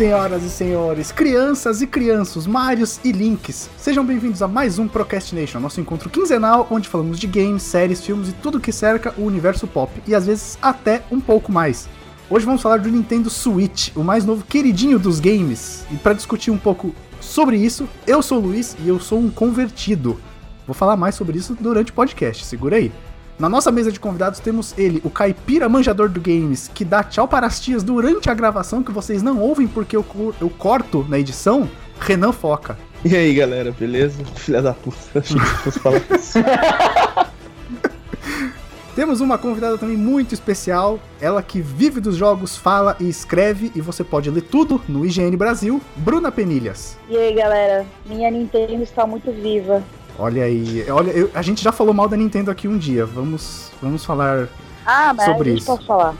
Senhoras e senhores, crianças e crianças, Marios e Links. Sejam bem-vindos a mais um Procrastination, nosso encontro quinzenal onde falamos de games, séries, filmes e tudo que cerca o universo pop e às vezes até um pouco mais. Hoje vamos falar do Nintendo Switch, o mais novo queridinho dos games. E para discutir um pouco sobre isso, eu sou o Luiz e eu sou um convertido. Vou falar mais sobre isso durante o podcast, segura aí. Na nossa mesa de convidados temos ele, o caipira manjador do games, que dá tchau para as tias durante a gravação, que vocês não ouvem porque eu, eu corto na edição, Renan Foca. E aí galera, beleza? Filha da puta, achei que fosse falar isso. Temos uma convidada também muito especial, ela que vive dos jogos, fala e escreve, e você pode ler tudo no IGN Brasil, Bruna Penilhas. E aí galera, minha Nintendo está muito viva. Olha aí, olha, eu, a gente já falou mal da Nintendo aqui um dia. Vamos, vamos falar ah, mas sobre a isso. Posso falar.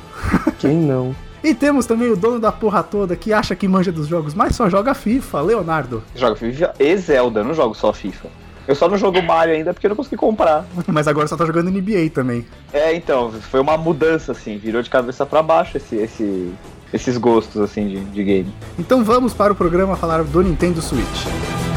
Quem não? E temos também o dono da porra toda que acha que manja dos jogos, mas só joga FIFA, Leonardo. Joga FIFA e Zelda, não jogo só FIFA. Eu só não jogo Mario ainda porque eu não consegui comprar. Mas agora só tá jogando NBA também. É, então, foi uma mudança, assim, virou de cabeça para baixo esse, esse, esses gostos, assim, de, de game. Então vamos para o programa falar do Nintendo Switch.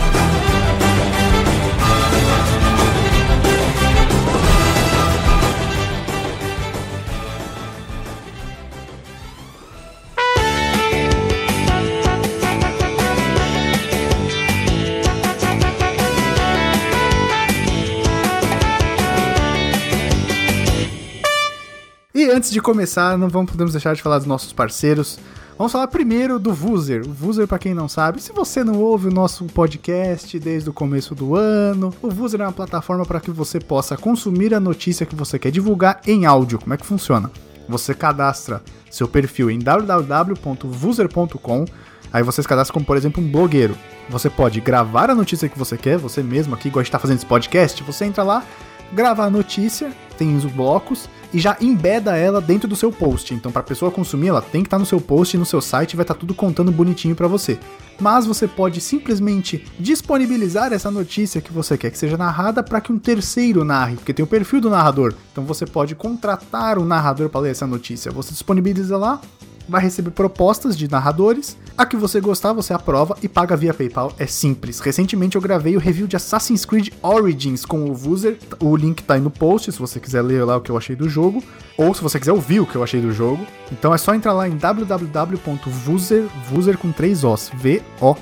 Antes de começar, não vamos, podemos deixar de falar dos nossos parceiros. Vamos falar primeiro do Vuser. O Vuser, para quem não sabe, se você não ouve o nosso podcast desde o começo do ano, o Vuser é uma plataforma para que você possa consumir a notícia que você quer divulgar em áudio. Como é que funciona? Você cadastra seu perfil em www.vuser.com. Aí você se cadastra como, por exemplo, um blogueiro. Você pode gravar a notícia que você quer, você mesmo aqui gosta de estar fazendo esse podcast, você entra lá, grava a notícia, tem os blocos e já embeda ela dentro do seu post. Então, para a pessoa consumir, ela tem que estar no seu post no seu site vai estar tudo contando bonitinho para você. Mas você pode simplesmente disponibilizar essa notícia que você quer que seja narrada para que um terceiro narre, porque tem o perfil do narrador. Então você pode contratar um narrador para ler essa notícia. Você disponibiliza lá, vai receber propostas de narradores. A que você gostar, você aprova e paga via PayPal. É simples. Recentemente eu gravei o review de Assassin's Creed Origins com o Vuser. O link tá aí no post se você quiser ler lá o que eu achei do jogo. Ou se você quiser ouvir o que eu achei do jogo. Então é só entrar lá em www.vuser, Vuser com Os, V-O-O-O-Z-E-R.com.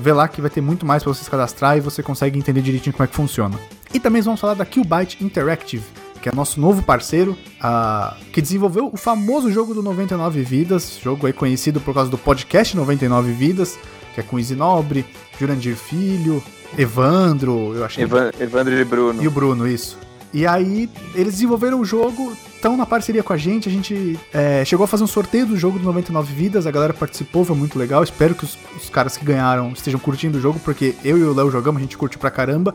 Vê lá que vai ter muito mais para você se cadastrar e você consegue entender direitinho como é que funciona. E também vamos falar da Qbyte Interactive que é nosso novo parceiro, uh, que desenvolveu o famoso jogo do 99 Vidas, jogo aí conhecido por causa do podcast 99 Vidas, que é com Easy Nobre, Jurandir Filho, Evandro, eu achei. Evan, Evandro e Bruno. E o Bruno, isso. E aí, eles desenvolveram o jogo, estão na parceria com a gente. A gente é, chegou a fazer um sorteio do jogo do 99 Vidas, a galera participou, foi muito legal. Espero que os, os caras que ganharam estejam curtindo o jogo, porque eu e o Léo jogamos, a gente curte pra caramba.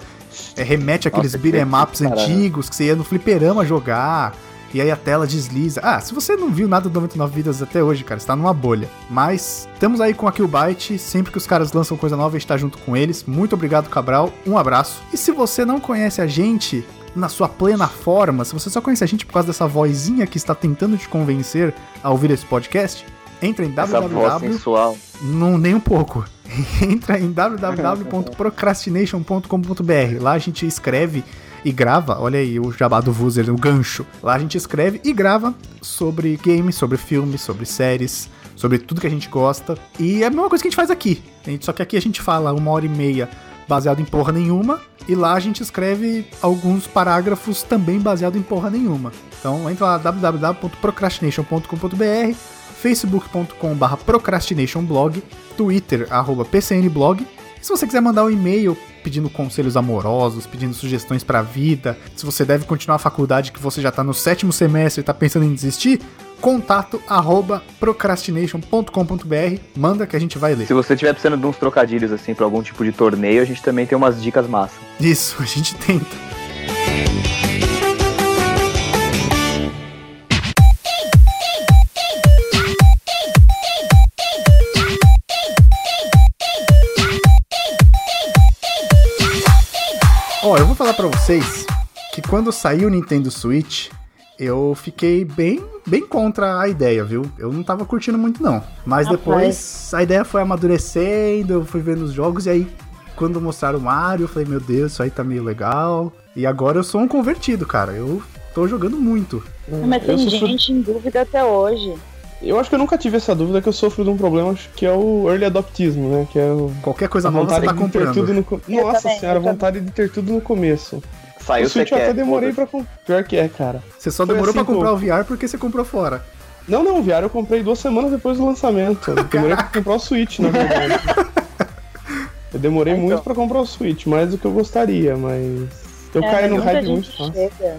É, remete aqueles beat'em ups antigos que você ia no fliperama jogar. E aí a tela desliza. Ah, se você não viu nada do 99 Vidas até hoje, cara, está numa bolha. Mas estamos aí com a Killbyte. Sempre que os caras lançam coisa nova, a gente tá junto com eles. Muito obrigado, Cabral. Um abraço. E se você não conhece a gente na sua plena forma, se você só conhece a gente por causa dessa vozinha que está tentando te convencer a ouvir esse podcast, entra em Essa www. Não, nem um pouco. Entra em www.procrastination.com.br. Lá a gente escreve e grava, olha aí o jabá do Vuzer, o gancho. Lá a gente escreve e grava sobre games, sobre filmes, sobre séries, sobre tudo que a gente gosta. E é a mesma coisa que a gente faz aqui. Só que aqui a gente fala uma hora e meia baseado em porra nenhuma, e lá a gente escreve alguns parágrafos também baseado em porra nenhuma. Então entra lá www.procrastination.com.br facebook.com.br procrastinationblog, twitter, arroba pcnblog. Se você quiser mandar um e-mail pedindo conselhos amorosos, pedindo sugestões pra vida, se você deve continuar a faculdade que você já tá no sétimo semestre e tá pensando em desistir, contato arroba procrastination.com.br, manda que a gente vai ler. Se você tiver precisando de uns trocadilhos, assim, pra algum tipo de torneio, a gente também tem umas dicas massa. Isso, a gente tenta. Ó, eu vou falar pra vocês que quando saiu o Nintendo Switch, eu fiquei bem, bem contra a ideia, viu? Eu não tava curtindo muito, não. Mas Rapaz. depois a ideia foi amadurecendo, eu fui vendo os jogos e aí, quando mostraram o Mario, eu falei, meu Deus, isso aí tá meio legal. E agora eu sou um convertido, cara. Eu tô jogando muito. Mas eu, tem sofro- gente em dúvida até hoje. eu acho que eu nunca tive essa dúvida, que eu sofro de um problema que é o early adoptismo, né? Que é o, Qualquer coisa a nova você vontade tá de ter tudo comprando. no Nossa também, senhora, a eu também. vontade de ter tudo no começo. Saiu o Switch eu quer. até demorei pra comprar. Pior que é, cara. Você só Foi demorou assim pra comprar o VR porque você comprou fora. Não, não, o VR eu comprei duas semanas depois do lançamento. Eu demorei pra comprar o Switch, na verdade. Eu demorei Então. muito pra comprar o Switch, mais do que eu gostaria, mas. Eu É, caí mas no hype muito fácil. É,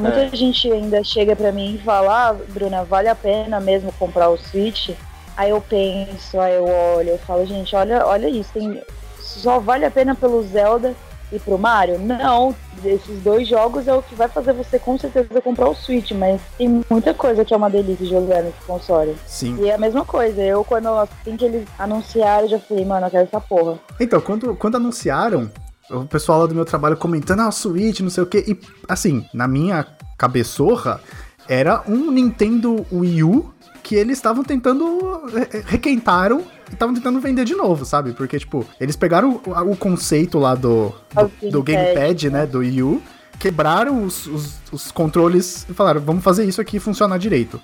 muita gente ainda chega pra mim e fala, ah, Bruna, vale a pena mesmo comprar o Switch? Aí eu penso, aí eu olho, eu falo, gente, olha, olha isso, tem, só vale a pena pelo Zelda e pro Mario? Não, esses dois jogos é o que vai fazer você com certeza comprar o Switch, mas tem muita coisa que é uma delícia jogar nesse console. Sim. E é a mesma coisa, eu quando assim que eles anunciaram, já falei, mano, eu quero essa porra. Então, quando, quando anunciaram, o pessoal lá do meu trabalho comentando, ah, Switch, não sei o quê. E, assim, na minha cabeçorra, era um Nintendo Wii U que eles estavam tentando. re- Requentaram estavam tentando vender de novo, sabe? Porque, tipo, eles pegaram o, o conceito lá do, do, do Gamepad, Gamepad, né? Do Wii U, quebraram os, os, os controles e falaram, vamos fazer isso aqui funcionar direito.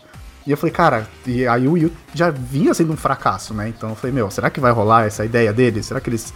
E eu falei, cara, e aí o Wii U já vinha sendo um fracasso, né? Então eu falei, meu, será que vai rolar essa ideia deles? Será que eles.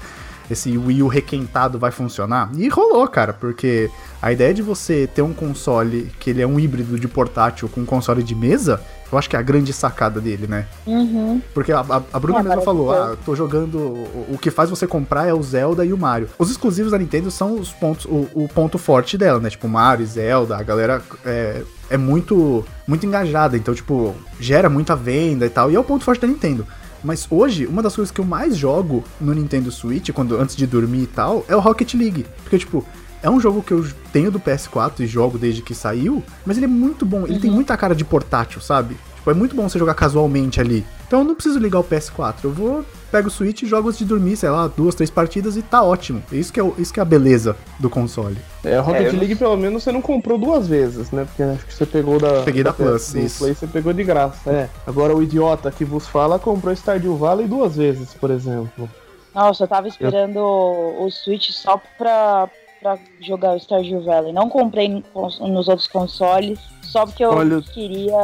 Esse Wii U requentado vai funcionar? E rolou, cara, porque a ideia de você ter um console que ele é um híbrido de portátil com um console de mesa, eu acho que é a grande sacada dele, né? Uhum. Porque a, a, a Bruna É, mesma falou, ah, tô jogando. O, o que faz você comprar é o Zelda e o Mario. Os exclusivos da Nintendo são os pontos, o, o ponto forte dela, né? Tipo, Mario, Zelda, a galera é, é muito, muito engajada, então, tipo, gera muita venda e tal. E é o ponto forte da Nintendo. Mas hoje, uma das coisas que eu mais jogo no Nintendo Switch, quando antes de dormir e tal, é o Rocket League. Porque, tipo, é um jogo que eu tenho do PS4 e jogo desde que saiu, mas ele é muito bom. Ele tem muita cara de portátil, sabe? Tipo, é muito bom você jogar casualmente ali. Então eu não preciso ligar o PS4. Eu vou, pego o Switch, jogo antes de dormir, sei lá, duas, três partidas e tá ótimo. Isso que é, isso que é a beleza do console. É, a Rocket É, eu não- League pelo menos você não comprou duas vezes, né? Porque acho que você pegou da. Peguei da Plus, do isso. Play, você pegou de graça, é. Agora o idiota que vos fala comprou Stardew Valley duas vezes, por exemplo. Nossa, eu tava esperando o o Switch só pra, pra jogar o Stardew Valley. Não comprei nos outros consoles, só porque eu Olha- queria.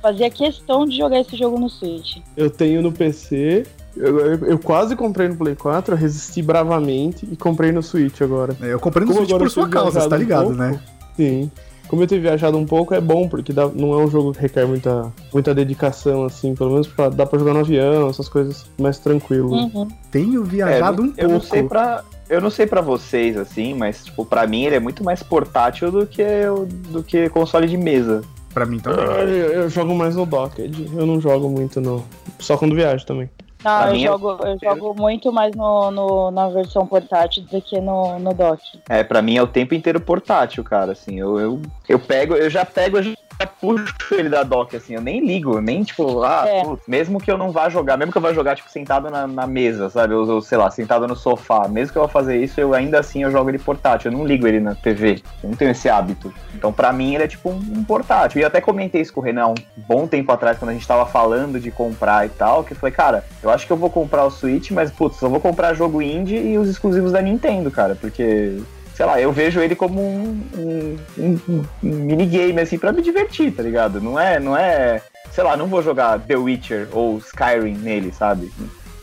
Fazia questão de jogar esse jogo no Switch. Eu tenho no PC. Eu, eu- eu quase comprei no Play 4, eu resisti bravamente e comprei no Switch agora. É, Eu comprei no Como Switch por eu sua causa, você tá um ligado, pouco, né? Sim. Como eu tenho viajado um pouco, é bom, porque dá- não é um jogo que requer muita, muita dedicação, assim. Pelo menos pra, dá pra jogar no avião, essas coisas mais tranquilo. Uhum. Tenho viajado um eu pouco. não sei pra eu não sei para vocês assim, mas tipo para mim ele é muito mais portátil do que o- do que console de mesa. Pra mim também. Ah, Eu, eu jogo mais no docked, eu não jogo muito no. Só quando viajo também. Não, Pra eu é- jogo, eu jogo muito mais no, no- na versão portátil do que no, no dock. É, para mim é o tempo inteiro portátil, cara, assim. Eu, eu, eu pego, eu já pego, eu já puxo ele da dock, assim, eu nem ligo, nem tipo, ah, É. putz, mesmo que eu não vá jogar, mesmo que eu vá jogar, tipo, sentado na, na mesa, sabe? Eu, eu, sei lá, sentado no sofá, mesmo que eu vá fazer isso, eu ainda assim eu jogo ele portátil, eu não ligo ele na TV, eu não tenho esse hábito. Então, pra mim, ele é tipo um, um portátil. E eu até comentei isso com o Renan um bom tempo atrás, quando a gente tava falando de comprar e tal, que eu falei, cara, eu acho que eu vou comprar o Switch, mas, putz, eu vou comprar jogo indie e os exclusivos da Nintendo, cara, porque sei lá, eu vejo ele como um, um, um- um minigame, assim, pra me divertir, tá ligado? Não é, não é, sei lá, não vou jogar The Witcher ou Skyrim nele, sabe?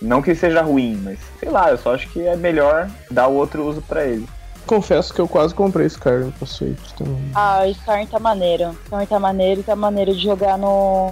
Não que seja ruim, mas sei lá, eu só acho que é melhor dar o outro uso pra ele. Confesso que eu quase comprei Skyrim pra Switch também. Ah, o Skyrim tá maneiro. Skyrim tá maneiro e tá maneiro de jogar no,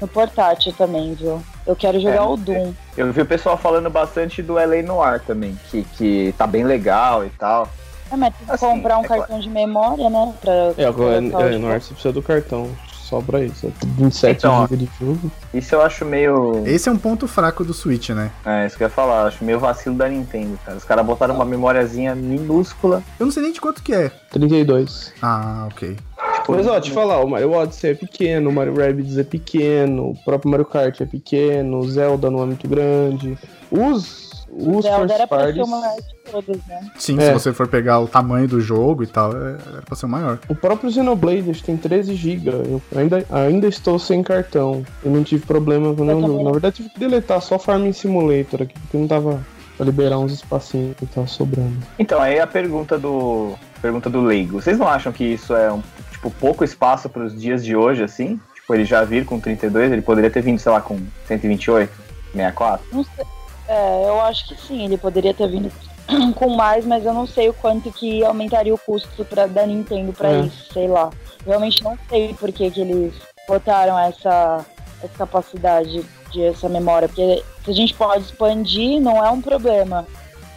no portátil também, viu? Eu quero jogar É, o Doom. Eu vi o pessoal falando bastante do LA Noir também, que, que tá bem legal e tal. É, mas tem que Assim, comprar um é cartão de memória, né? Pra, É, agora colocar o é, jogo. no ar você precisa do cartão. Só pra isso. 27 Então, ó. GB de jogo. Isso eu acho meio. Esse é um ponto fraco do Switch, né? É, isso que eu ia falar, acho meio vacilo da Nintendo, cara. Os caras botaram uma memóriazinha minúscula. Eu não sei nem de quanto que é. 32. Ah, ok. Tipo, Mas ó, te falar, o Mario Odyssey é pequeno, o Mario Rabbids é pequeno, o próprio Mario Kart é pequeno, o Zelda não é muito grande. Os, os Zelda first era pra ser parties. o maior de todos, né? Sim, É. se você for pegar o tamanho do jogo e tal, é- era pra ser o maior. O próprio Xenoblade acho que tem 13 GB. Eu ainda, ainda estou sem cartão. Eu não tive problema com nenhum jogo. Na verdade, tive que deletar só Farming Simulator aqui, porque não tava pra liberar uns espacinhos que tava sobrando. Então, aí a pergunta do. Pergunta do leigo. Vocês não acham que isso é um tipo pouco espaço para os dias de hoje, assim? Tipo, ele já vir com 32, ele poderia ter vindo, sei lá, com 128, 64? Não sei. É, eu acho que sim, ele poderia ter vindo com mais, mas eu não sei o quanto que aumentaria o custo pra, da Nintendo pra É. isso, sei lá. Realmente não sei por que, que eles botaram essa, essa capacidade de essa memória, porque se a gente pode expandir, não é um problema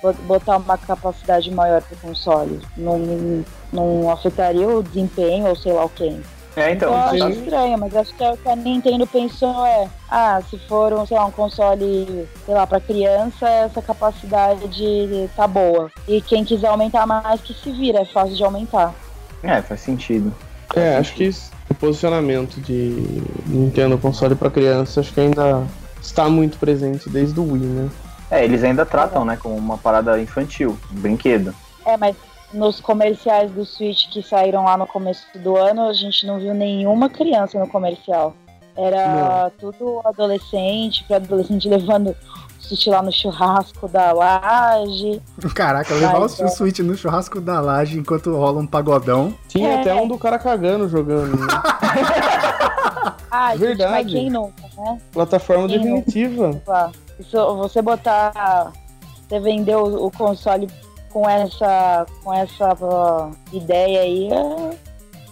bo- botar uma capacidade maior pro console. Não, não, não afetaria o desempenho ou sei lá o quê. É, então. eu acho sim. estranho, mas acho que é o que a Nintendo pensou é, ah, se for um, sei lá, um console, sei lá, pra criança, essa capacidade tá boa. E quem quiser aumentar mais que se vira, é fácil de aumentar. É, faz sentido. É, acho que isso- o posicionamento de Nintendo console pra criança acho que ainda está muito presente desde o Wii, né? É, eles ainda tratam, né, como uma parada infantil, um brinquedo. É, mas nos comerciais do Switch que saíram lá no começo do ano, a gente não viu nenhuma criança no comercial. Era tudo adolescente, para adolescente levando o Switch lá no churrasco da laje. Caraca, levar Mas, o é. Switch no churrasco da laje enquanto rola um pagodão. Tinha É. até um do cara cagando jogando, né? Ah, gente, Verdade. mas quem nunca, né? Plataforma Sim. definitiva. Lá. Isso, você botar. Você vender o, o console com essa, com essa ó, ideia aí, é,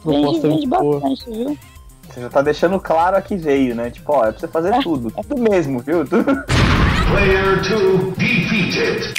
vende, Proposta vende bastante, viu? Você já tá deixando claro a que veio, né? Tipo, ó, é pra você fazer tudo. Tudo mesmo, viu? Player 2 defeated.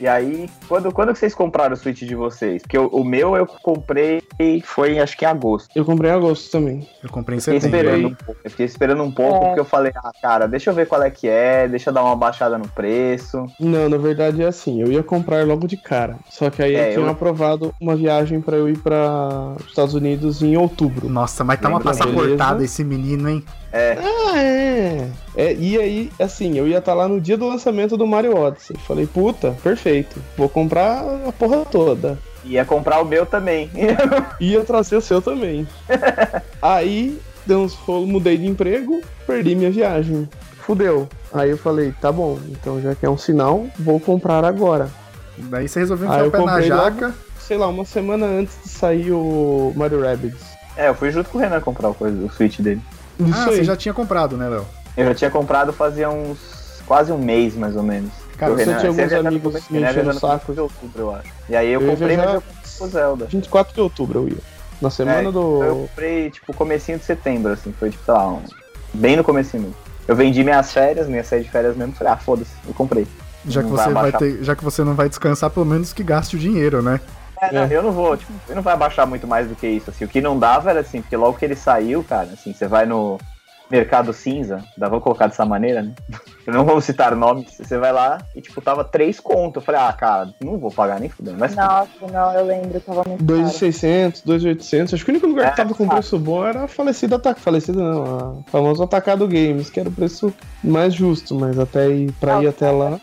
E aí, quando, quando que vocês compraram o Switch de vocês? Porque o, o meu eu comprei foi acho que em agosto. Eu comprei em agosto também. Eu comprei em Fiquei setembro. esperando um pouco. Eu fiquei esperando um pouco É. porque eu falei, ah, cara, deixa eu ver qual é que é, deixa eu dar uma baixada no preço. Não, na verdade é assim, eu ia comprar logo de cara. Só que aí É, tinham eu- aprovado uma viagem pra eu ir para os Estados Unidos em outubro. Nossa, mas tá uma passaportada beleza? esse menino, hein? Ah, é. é. E aí, assim, eu ia estar lá no dia do lançamento do Mario Odyssey. Falei, puta, perfeito. Vou comprar a porra toda. Ia comprar o meu também. Ia trazer o seu também. aí, deu uns rolos, mudei de emprego, perdi minha viagem. Fudeu. Aí eu falei, tá bom, então já que é um sinal, vou comprar agora. Daí você resolveu enfiar o pé na jaca. Sei lá, uma semana antes de sair o Mario Rabbids. é, eu fui junto com o Renan comprar o, coisa, o Switch dele. Isso Ah, aí. você já tinha comprado, né, Léo? Eu já tinha comprado fazia uns quase um mês, mais ou menos. Cara, você tinha alguns amigos começo- me enchendo o saco. de outubro, eu acho. E aí eu, Eu comprei, mas eu comprei o Zelda. 24 de outubro eu ia. Na semana É, do. Eu comprei, tipo, comecinho de setembro, assim. Foi, tipo, sei lá, um- bem no comecinho mesmo. Eu vendi minhas férias, minha sair de férias mesmo. Falei, ah, foda-se, eu comprei. Já que, você vai abaixar. ter, já que você não vai descansar, pelo menos que gaste o dinheiro, né? É, não, É. eu não vou, tipo, eu não vai abaixar muito mais do que isso, assim. O que não dava era assim, porque logo que ele saiu, cara, assim, você vai no mercado cinza, dá, vou colocar dessa maneira, né? Eu não vou citar nomes, você vai lá e, tipo, tava três contos. Eu falei, ah, cara, não vou pagar nem fudendo, mas Nossa, não, eu lembro, tava muito caro. 2,600, 2,800. Acho que o único lugar É, que tava com tá. preço bom era a falecida Atacado. Falecida não, a famoso Atacado Games, que era o preço mais justo, mas até ir, pra ir até lá.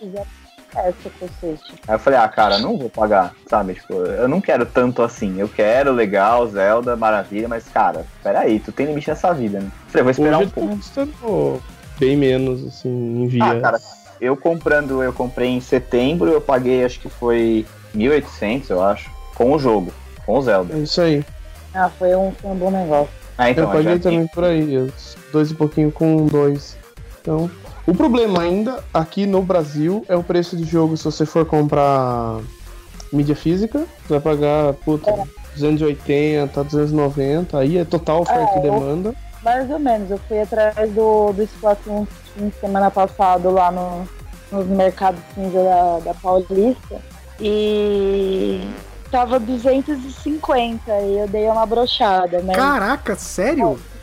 Essa cacete. Aí eu falei, ah, cara, não vou pagar, sabe? Tipo, eu não quero tanto assim. Eu quero, legal, Zelda, maravilha, mas, cara, peraí, tu tem limite nessa vida, né? Eu falei, vou esperar Hoje um pouco. custando bem menos, assim, em vias. Ah, cara, eu comprando, eu comprei em setembro, eu paguei, acho que foi 1.800, eu acho, com o jogo, com o Zelda. É isso aí. Ah, foi um, foi um bom negócio. Ah, então, eu paguei já também por aí, dois e pouquinho com dois. Então, o problema ainda aqui no Brasil é o preço de jogo. Se você for comprar mídia física, você vai pagar, puta, 280, 290, aí é total oferta É, e eu- demanda. Mais ou menos, eu fui atrás do, do Splatoon semana passado lá no, nos mercados cinza da, da Paulista e tava 250 e eu dei uma brochada, mas, Caraca, sério? É,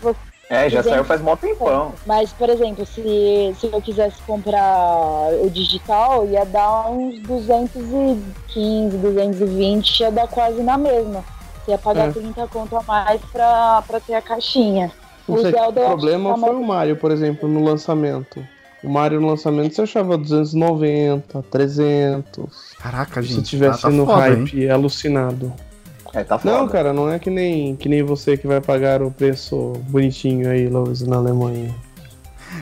já saiu faz mó tempão. mas por exemplo, se, se eu quisesse comprar o digital, ia dar uns 215, 220, ia dar quase na mesma. Você ia pagar É. 30 conto a mais pra, pra ter a caixinha. Não O sei, Zelda o problema tá foi o Mario, por exemplo, no lançamento. O Mario no lançamento você achava 290, 300. Caraca, Se gente. tivesse tá, tá no foda, hein? hype alucinado. É, tá foda. Não, cara, não é que nem, que nem você que vai pagar o preço bonitinho aí, Lois, na Alemanha.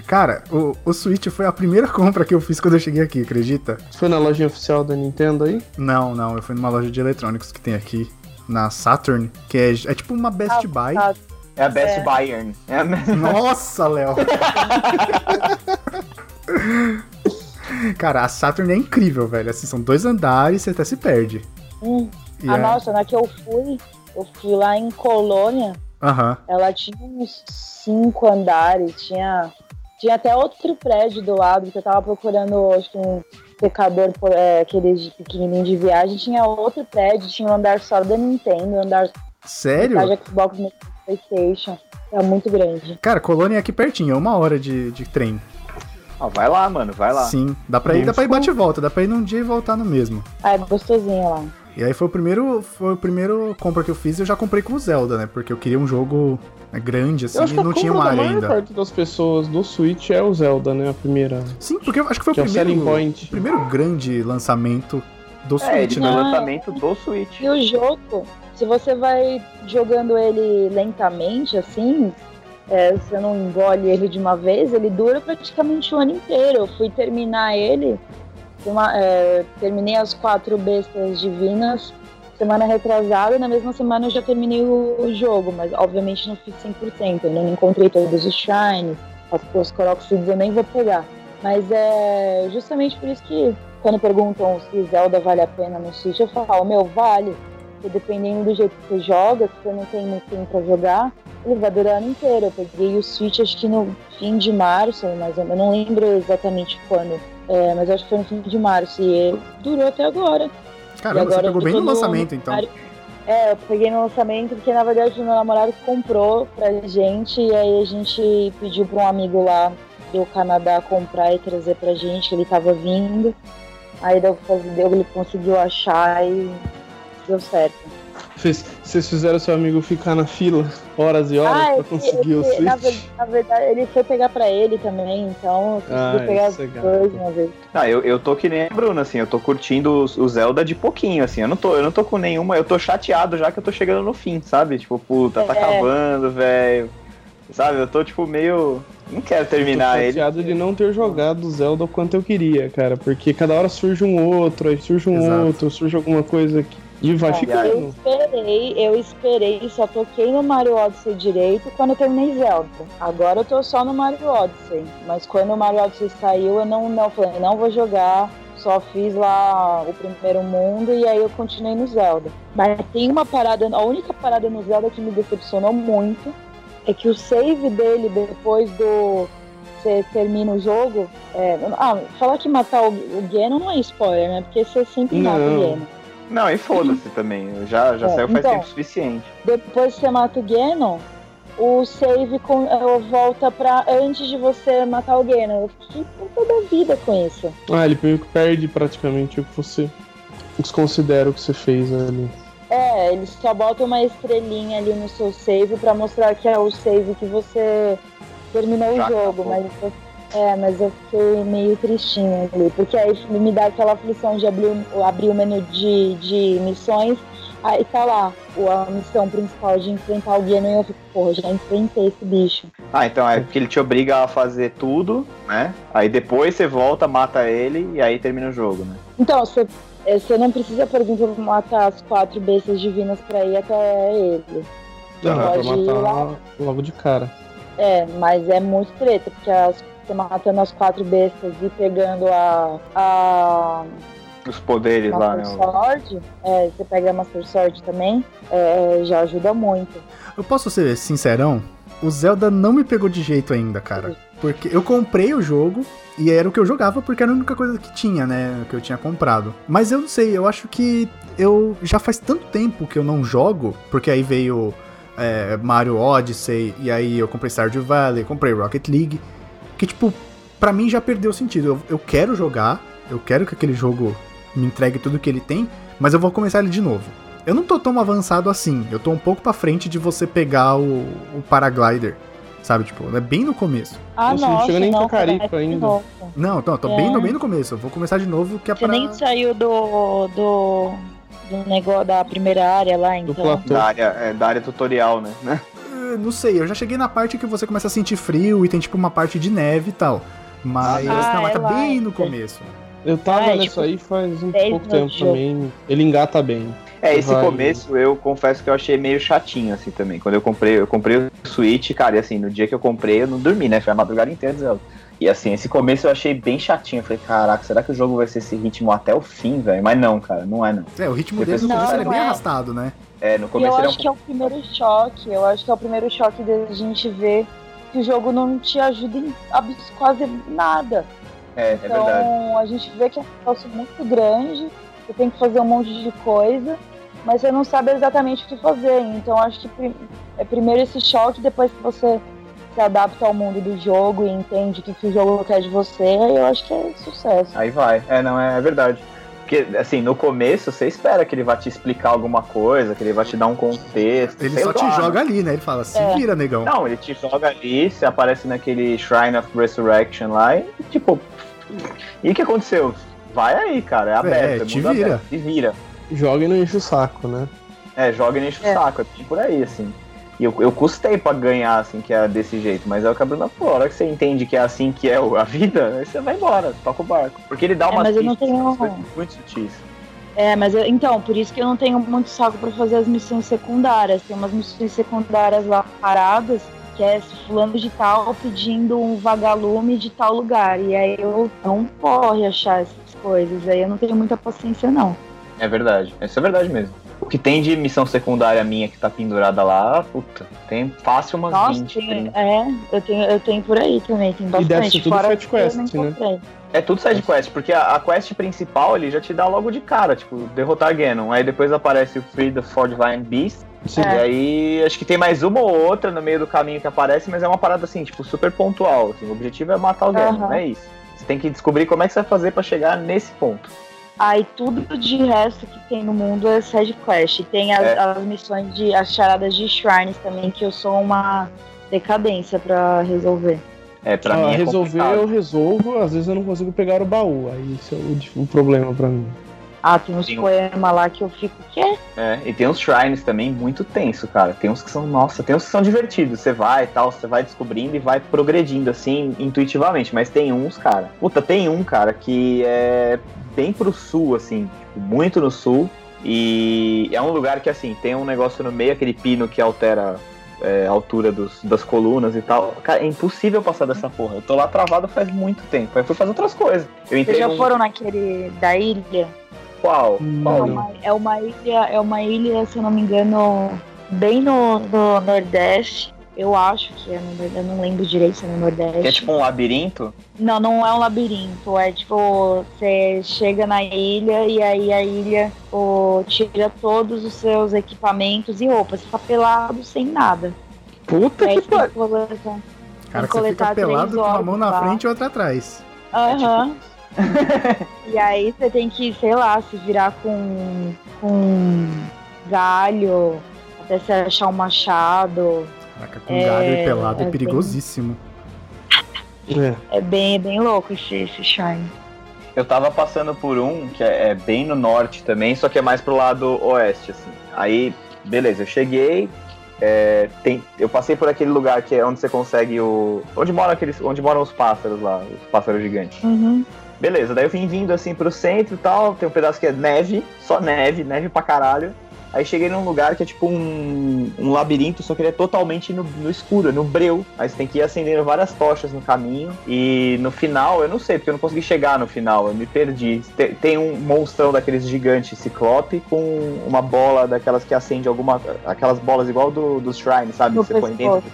Cara, o, o Switch foi a primeira compra que eu fiz quando eu cheguei aqui, acredita? Você foi na lojinha oficial da Nintendo aí? Não, não, eu fui numa loja de eletrônicos que tem aqui na Saturn, que é, é tipo uma Best Buy. Ah, É a Best É. Bayern. É a. Nossa, Léo! Cara, a Saturn é incrível, velho. Assim, são dois andares, você até se perde. hum. E Ah, é- nossa, na que eu fui, eu fui lá em Colônia, Aham. ela tinha uns cinco andares, tinha, tinha até outro prédio do lado, que eu tava procurando, acho que um pecador, por- é, aqueles de pequenininho de viagem, tinha outro prédio, tinha um andar só da Nintendo, um andar Sério? de Xbox e Playstation, é muito grande. Cara, Colônia é aqui pertinho, é uma hora de, de trem. Ah, vai lá, mano, vai lá. Sim, dá pra ir, dá pra ir bate e volta, dá pra ir num dia e voltar no mesmo. Ah, é gostosinho lá. E aí foi o primeiro, foi o primeiro compra que eu fiz, eu já comprei com o Zelda, né? Porque eu queria um jogo né, grande, assim, Eu acho e que a não tinha o compra da Mario maior ainda. parte das pessoas do Switch é o Zelda, né? A primeira. Sim, porque eu acho que foi Que é o o primeiro, selling point. o primeiro grande lançamento do É, Switch, né? Não. lançamento do Switch. E o jogo, se você vai jogando ele lentamente, assim, é, você não engole ele de uma vez, ele dura praticamente o ano inteiro. Eu fui terminar ele, uma- é, terminei as quatro bestas divinas semana retrasada, na mesma semana eu já terminei o, o jogo, mas obviamente não fiz 100%, eu não encontrei todos os shines, as, os Korok Seeds eu nem vou pegar. Mas é justamente por isso que quando perguntam se Zelda vale a pena no Switch, eu falo, meu, vale. Porque dependendo do jeito que você joga, se você não tem muito tempo pra jogar, ele vai durar o ano inteiro. Eu peguei o Switch acho que no fim de março, mas eu não lembro exatamente quando. É, mas acho que foi no fim de março e durou até agora. Caramba, E você agora pegou bem no lançamento, então. É, eu peguei no lançamento porque na verdade o meu namorado comprou pra gente e aí a gente pediu pra um amigo lá do Canadá comprar e trazer pra gente, que ele tava vindo. Aí deu, deu, ele conseguiu achar e deu certo. Fez- Vocês fizeram seu amigo ficar na fila horas e horas ah, pra esse- conseguir o esse- Switch? na, na verdade, ele foi pegar pra ele também, então eu consegui Ah, pegar os é gato. dois uma vez. Ah, eu, eu tô que nem a Bruna, assim, eu tô curtindo o, o Zelda de pouquinho, assim, eu não, tô, eu não tô com nenhuma, eu tô chateado já que eu tô chegando no fim, sabe? Tipo, puta, tá É. acabando, velho. Sabe, eu tô, tipo, meio. Não quero terminar Tô ele. chateado de não ter jogado Zelda o quanto eu queria, cara. Porque cada hora surge um outro, aí surge um Exato. outro, surge alguma coisa aqui. E vai Eu ficando. esperei, eu esperei, só toquei no Mario Odyssey direito quando eu terminei Zelda. Agora eu tô só no Mario Odyssey. Mas quando o Mario Odyssey saiu, eu não, não falei, não vou jogar. Só fiz lá o primeiro mundo e aí eu continuei no Zelda. Mas tem uma parada, a única parada no Zelda que me decepcionou muito é que o save dele depois do. Você termina o jogo. É, ah, falar que matar o, o Ganon não é spoiler, né? Porque você sempre mata o Não. Não, e foda-se também. Já, já É, saiu faz então. tempo suficiente. depois que você mata o Ganon, o save com, eh, volta pra antes de você matar o Ganon. Eu fiquei com toda a vida com isso. Ah, ele meio que perde praticamente o que você desconsidera o que você fez ali. É, eles só botam uma estrelinha ali no seu save pra mostrar que é o save que você terminou Já o jogo, acabou. mas é, mas eu fiquei meio tristinha ali, porque aí me dá aquela aflição de abrir, o- abrir o menu de, de missões, aí tá lá, a missão principal de enfrentar o Ganon e eu fico, porra, já enfrentei esse bicho. Ah, então é porque ele te obriga a fazer tudo, né? Aí depois você volta, mata ele e aí termina o jogo, né? Então, você, eh, você não precisa, por exemplo, matar as quatro bestas divinas pra ir até ele. Pra pode ir matar lá. logo de cara. É, mas é muito treta, porque as, você matando as quatro bestas e pegando a, a Os poderes lá, Master né? Sword, é, você pega a Master Sword também, é, já ajuda muito. Eu posso ser sincerão? O Zelda não me pegou de jeito ainda, cara. Porque eu comprei o jogo e era o que eu jogava porque era a única coisa que tinha, né? Que eu tinha comprado. Mas eu não sei, eu acho que eu já faz tanto tempo que eu não jogo, porque aí veio é, Mario Odyssey, e aí eu comprei Stardew Valley, comprei Rocket League, que tipo, pra mim já perdeu o sentido. Eu, eu quero jogar, eu quero que aquele jogo me entregue tudo que ele tem, mas eu vou começar ele de novo. Eu não tô tão avançado assim, eu tô um pouco pra frente de você pegar o, o paraglider Sabe, tipo, é bem no começo. Ah, Nossa, não chega nem em não, Cacarico ainda. Não, tô, tô É. bem, no, bem no começo. Eu vou começar de novo, que é Você pra... nem saiu do, do, do negócio da primeira área lá, Do então. platô. Da área, é, da área tutorial, né? Não sei, eu já cheguei na parte que você começa a sentir frio e tem tipo uma parte de neve e tal. Mas Ah, não, mas é tá lá, bem no começo. Eu tava Ah, é, nessa tipo, aí faz um 10 pouco tempo também. Ele engata bem. É, esse Vai. começo eu confesso que eu achei meio chatinho, assim, também. Quando eu comprei, eu comprei o Switch, cara, e assim, no dia que eu comprei, eu não dormi, né? Foi a madrugada inteira de Zelda. E assim, esse começo eu achei bem chatinho. Eu falei, caraca, será que o jogo vai ser esse ritmo até o fim, velho? Mas não, cara, não é não. É, o ritmo dele no começo é bem é. arrastado, né? É, no começo eu é um acho que é o primeiro choque. Eu acho que é o primeiro choque da gente ver que o jogo não te ajuda em quase nada. É, é Então verdade. a gente vê que é um negócio muito grande, você tem que fazer um monte de coisa, mas você não sabe exatamente o que fazer. Então acho que é primeiro esse choque, depois que você se adapta ao mundo do jogo e entende o que, que o jogo quer de você, aí eu acho que é sucesso. Aí vai. É, não, é, é verdade. Porque, assim, no começo você espera que ele vai te explicar alguma coisa, que ele vai te dar um contexto. Ele só te lá, joga ali, né? Ele fala, se É. vira, negão. Não, ele te joga ali, você aparece naquele Shrine of Resurrection lá e, tipo. E o que aconteceu? Vai aí, cara, é aberto. É, te mundo vira. aberto, te vira. Joga e não enche o saco, né? É, joga e enche É. o saco, é por aí, assim. E eu, eu custei pra ganhar, assim, que é desse jeito, mas é o que a Bruna falou, a hora que você entende que é assim que é a vida, aí você vai embora, toca o barco. Porque ele dá É, umas mas eu não pistas, tenho- muito sutis. É, mas eu- então, por isso que eu não tenho muito saco pra fazer as missões secundárias. Tem umas missões secundárias lá paradas, que é fulano de tal pedindo um vagalume de tal lugar. E aí eu não corre achar essas coisas. Aí eu não tenho muita paciência, não. É verdade, isso é verdade mesmo. O que tem de missão secundária minha que tá pendurada lá, puta, tem fácil umas Nossa, 20, tem, 30. é, eu tenho, eu tenho por aí também, tem bastante. deve ser tudo fora side quest, né? É tudo side quest, porque a, a quest principal ele já te dá logo de cara, tipo, derrotar Ganon. Aí depois aparece o Free the Fortivine Beast. Sim. E aí acho que tem mais uma ou outra no meio do caminho que aparece, mas é uma parada assim, tipo, super pontual. assim. O objetivo é matar o Ganon, é isso. Você tem que descobrir como é que você vai fazer pra chegar nesse ponto. Aí tudo de resto que tem no mundo é side quest. E Tem as, É. as missões de. as charadas de shrines também, que eu sou uma decadência pra resolver. É, pra Ah, mim é resolver complicado. eu resolvo, às vezes eu não consigo pegar o baú. Aí isso é o, o problema pra mim. Ah, tem uns um- poemas lá que eu fico, quê? É, e tem uns shrines também muito tenso, cara. Tem uns que são, nossa, tem uns que são divertidos. Você vai e tal, você vai descobrindo e vai progredindo assim, intuitivamente. Mas tem uns, cara. Puta, tem um, cara, que é bem pro sul, assim, tipo, muito no sul. E é um lugar que, assim, tem um negócio no meio, aquele pino que altera é, a altura dos- das colunas e tal. Cara, é impossível passar dessa porra. Eu tô lá travado faz muito tempo. Aí fui fazer outras coisas. Eu Vocês já foram naquele da ilha? Qual? Não. Qual? É uma, é uma ilha, é uma ilha, se eu não me engano, bem no, no Nordeste. Eu acho que é no Nordeste, eu não lembro direito se é no Nordeste. Que é tipo um labirinto? Não, não é um labirinto. É tipo, você chega na ilha e aí a ilha tira todos os seus equipamentos e roupas. Você tá pelado sem nada. Puta aí que você tem pariu. Cara, que você fica pelado com uma mão na lá. frente e outra atrás. Aham. E aí você tem que, sei lá, se virar com, com galho, até você achar um machado. Caraca, com É, galho e pelado é, é bem- perigosíssimo. É. É bem, é bem louco esse, esse Shine. Eu tava passando por um que é, é bem no norte também, só que é mais pro lado oeste, assim. Aí, beleza, eu cheguei. é, tem, eu passei por aquele lugar que é onde você consegue o. Onde moram aqueles. Onde moram os pássaros lá, os pássaros gigantes. Uhum. Beleza, daí eu vim vindo assim pro centro e tal. Tem um pedaço que é neve, só neve, neve pra caralho. Aí cheguei num lugar que é tipo um, um labirinto, só que ele é totalmente no, no escuro, no breu. Aí você tem que ir acendendo várias tochas no caminho. E no final, eu não sei, porque eu não consegui chegar no final, eu me perdi. Tem, tem um monstrão daqueles gigantes ciclope com uma bola daquelas que acende alguma. aquelas bolas igual do, dos shrines, sabe? No que você põe dentro.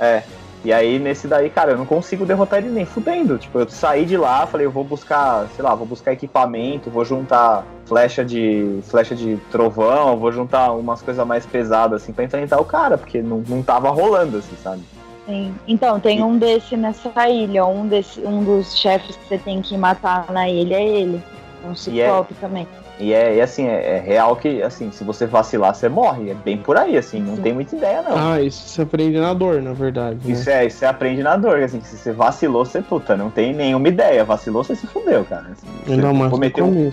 É. E aí, nesse daí, cara, eu não consigo derrotar ele nem fudendo. Tipo, eu saí de lá, falei, eu vou buscar, sei lá, vou buscar equipamento, vou juntar flecha de. flecha de trovão, vou juntar umas coisas mais pesadas, assim, pra enfrentar o cara, porque não, não tava rolando, assim, sabe? Sim. Então, tem um desse nessa ilha. Um, desse, um dos chefes que você tem que matar na ilha é ele. É um ciclope também. E é, e, assim, é, é real que, assim, se você vacilar, você morre. É bem por aí, assim, não tem muita ideia, não. Ah, isso se aprende na dor, na verdade. né? Isso é, isso você aprende na dor, assim, que se você vacilou, você puta, não tem nenhuma ideia. Vacilou, você se fudeu, cara. Assim, você Ainda mais no cometeu, um,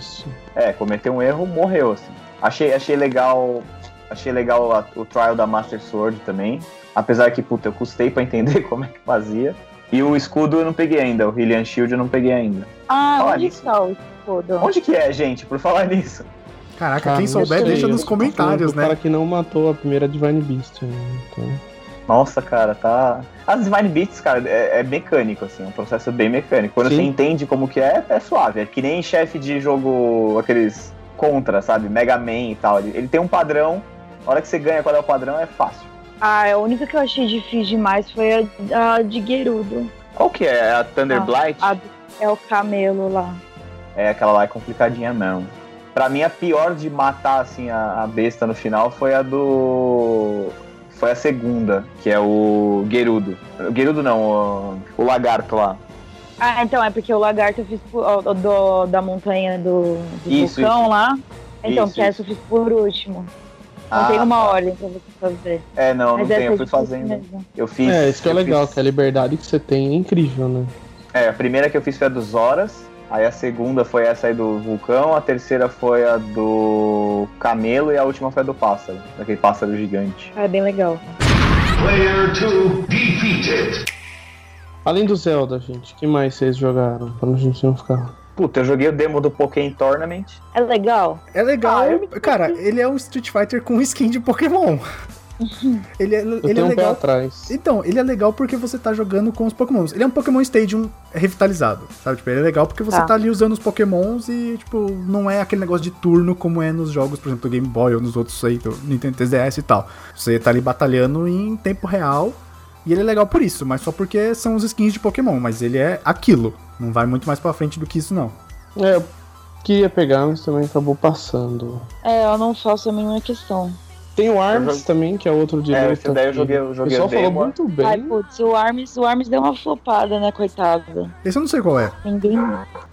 é, cometeu um erro, morreu, assim. Achei, achei legal. Achei legal a- o trial da Master Sword também. Apesar que, puta, eu custei pra entender como é que fazia. E o escudo eu não peguei ainda, o Hylian Shield eu não peguei ainda. Ah, Fala onde está o Onde que é, gente, por falar nisso? Caraca, Cara, quem souber, sei, deixa nos comentários, falando do cara né? que não matou a primeira Divine Beast. Né? Então... Nossa, cara, tá. As Divine Beats, cara, é, é mecânico, assim, é um processo bem mecânico. Quando Sim. você entende como que é, é suave. É que nem chefe de jogo, aqueles contra, sabe? Mega Man e tal. Ele, ele tem um padrão, a hora que você ganha qual é o padrão, é fácil. Ah, a única que eu achei difícil demais foi a, a de Gerudo. Qual que é? A Thunder Ah, Blight? A é o camelo lá. É, aquela lá é complicadinha mesmo. Pra mim, a pior de matar, assim, a, a besta no final foi a do... Foi a segunda, que é o Gerudo. O Gerudo não, o, o lagarto lá. Ah, então é porque o lagarto eu fiz por, ó, do, da montanha do, do Isso, vulcão lá. Então, Isso, que essa eu fiz por último. Não Ah, tem uma tá. ordem pra você fazer. É, não, não Mas tem, essa eu é fui fazendo. mesmo. Eu fiz. É, isso que é legal, fiz- que a liberdade que você tem é incrível, né? É, a primeira que eu fiz foi a dos Horas. Aí a segunda foi essa aí do vulcão, a terceira foi a do camelo e a última foi a do pássaro, daquele pássaro gigante. Ah, é bem legal. Player 2 defeated. Além do Zelda, gente, que mais vocês jogaram? Pra gente não ficar. Puta, eu joguei o demo do Pokémon Tournament. É legal? É legal. Ah, eu- Cara, ele é um Street Fighter com skin de Pokémon. Ele é, Eu ele é um pé legal. atrás. Então, ele é legal porque você tá jogando com os Pokémons. Ele é um Pokémon Stadium revitalizado, sabe? Tipo, ele é legal porque você tá. Tá. ali usando os Pokémons e, tipo, não é aquele negócio de turno como é nos jogos, por exemplo, do Game Boy ou nos outros aí, do Nintendo 3DS e tal. Você tá ali batalhando em tempo real e ele é legal por isso, mas só porque são os skins de Pokémon, mas ele é aquilo. Não vai muito mais pra frente do que isso, não. É, eu queria pegar, mas também acabou passando. É, eu não faço a mínima questão. Tem o Arms também, que é outro de É, luta. esse daí eu joguei- eu O joguei pessoal o falou demo. muito bem. Ai, putz, o Arms, o Arms deu uma flopada, né, coitado. Esse eu não sei qual é. Ninguém.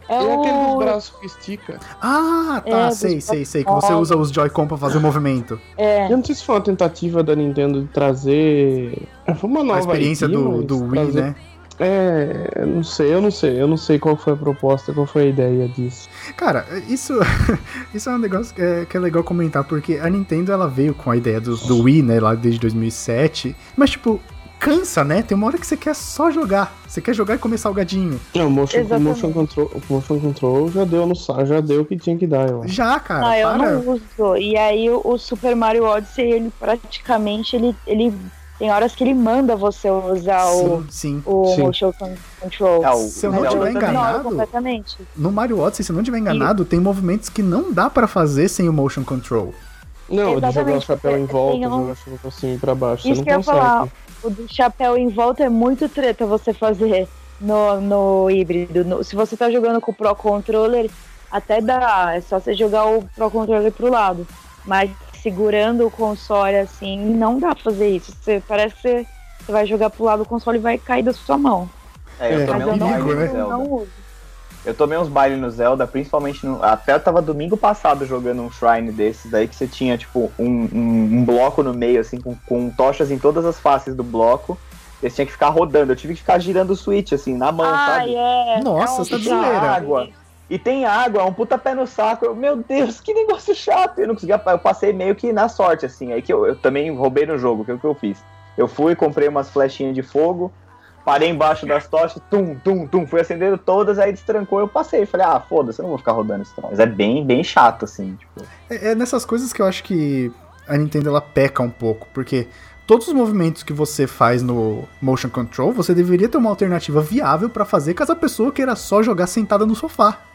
É, É aquele dos o. braços que estica. Ah, tá, É, sei, sei, sei. Que você usa os Joy-Con pra fazer o movimento. É, Eu não sei se foi uma tentativa da Nintendo de trazer. é, Foi uma nova A experiência IP, do, do Wii, trazer- né? É, eu não sei, eu não sei, eu não sei qual foi a proposta, qual foi a ideia disso. Cara, isso, isso é um negócio que é, que é legal comentar, porque a Nintendo ela veio com a ideia do, do Wii, né, lá desde 2007, mas tipo, cansa, né? Tem uma hora que você quer só jogar. Você quer jogar e comer salgadinho. Não, o motion, o motion control, o motion control já deu no já deu o que tinha que dar, eu acho. Já, cara, não, eu para. não uso. E aí o, o Super Mario Odyssey, ele praticamente, ele, ele tem horas que ele manda você usar o, Sim, sim. o Sim. motion con- control. É, o, Se eu o não Mas Zelda tiver eu também. enganado-. No Mario Odyssey, se eu não estiver enganado, tem movimentos que não dá pra fazer sem o motion control. Não, de jogar o chapéu em volta, um- jogar chapéu pra cima e pra baixo, Isso você que eu ia falar. O do chapéu em volta é muito treta você fazer no, no híbrido. No- se você tá jogando com o Pro Controller, até dá. É só você jogar o Pro Controller pro lado. Mas segurando o console assim, não dá pra fazer isso. Você, parece que você, você vai jogar pro lado, o console vai cair da sua mão. É, eu É, tomei eu uns bailes né? no Zelda. não. Eu tomei uns bailes no Zelda, principalmente no. Até eu tava domingo passado jogando um shrine desses daí que você tinha, tipo, um, um, um bloco no meio, assim, com, com tochas em todas as faces do bloco. E você tinha que ficar rodando. Eu tive que ficar girando o switch, assim, na mão, sabe? Ai, é. Nossa, é você tá de água. E tem água, um puta pé no saco. Eu, meu Deus, que negócio chato. Eu não conseguia. Eu passei meio que na sorte, assim. Aí que eu, eu também roubei no jogo, que é o que eu fiz. Eu fui, comprei umas flechinhas de fogo, parei embaixo das tochas, tum, tum, tum, fui acendendo todas, aí destrancou, eu passei. Falei, ah, foda-se, eu não vou ficar rodando troço. Mas é bem, bem chato, assim, tipo. É, é nessas coisas que eu acho que a Nintendo ela peca um pouco, porque todos os movimentos que você faz no motion control, você deveria ter uma alternativa viável pra fazer caso a pessoa queira só jogar sentada no sofá.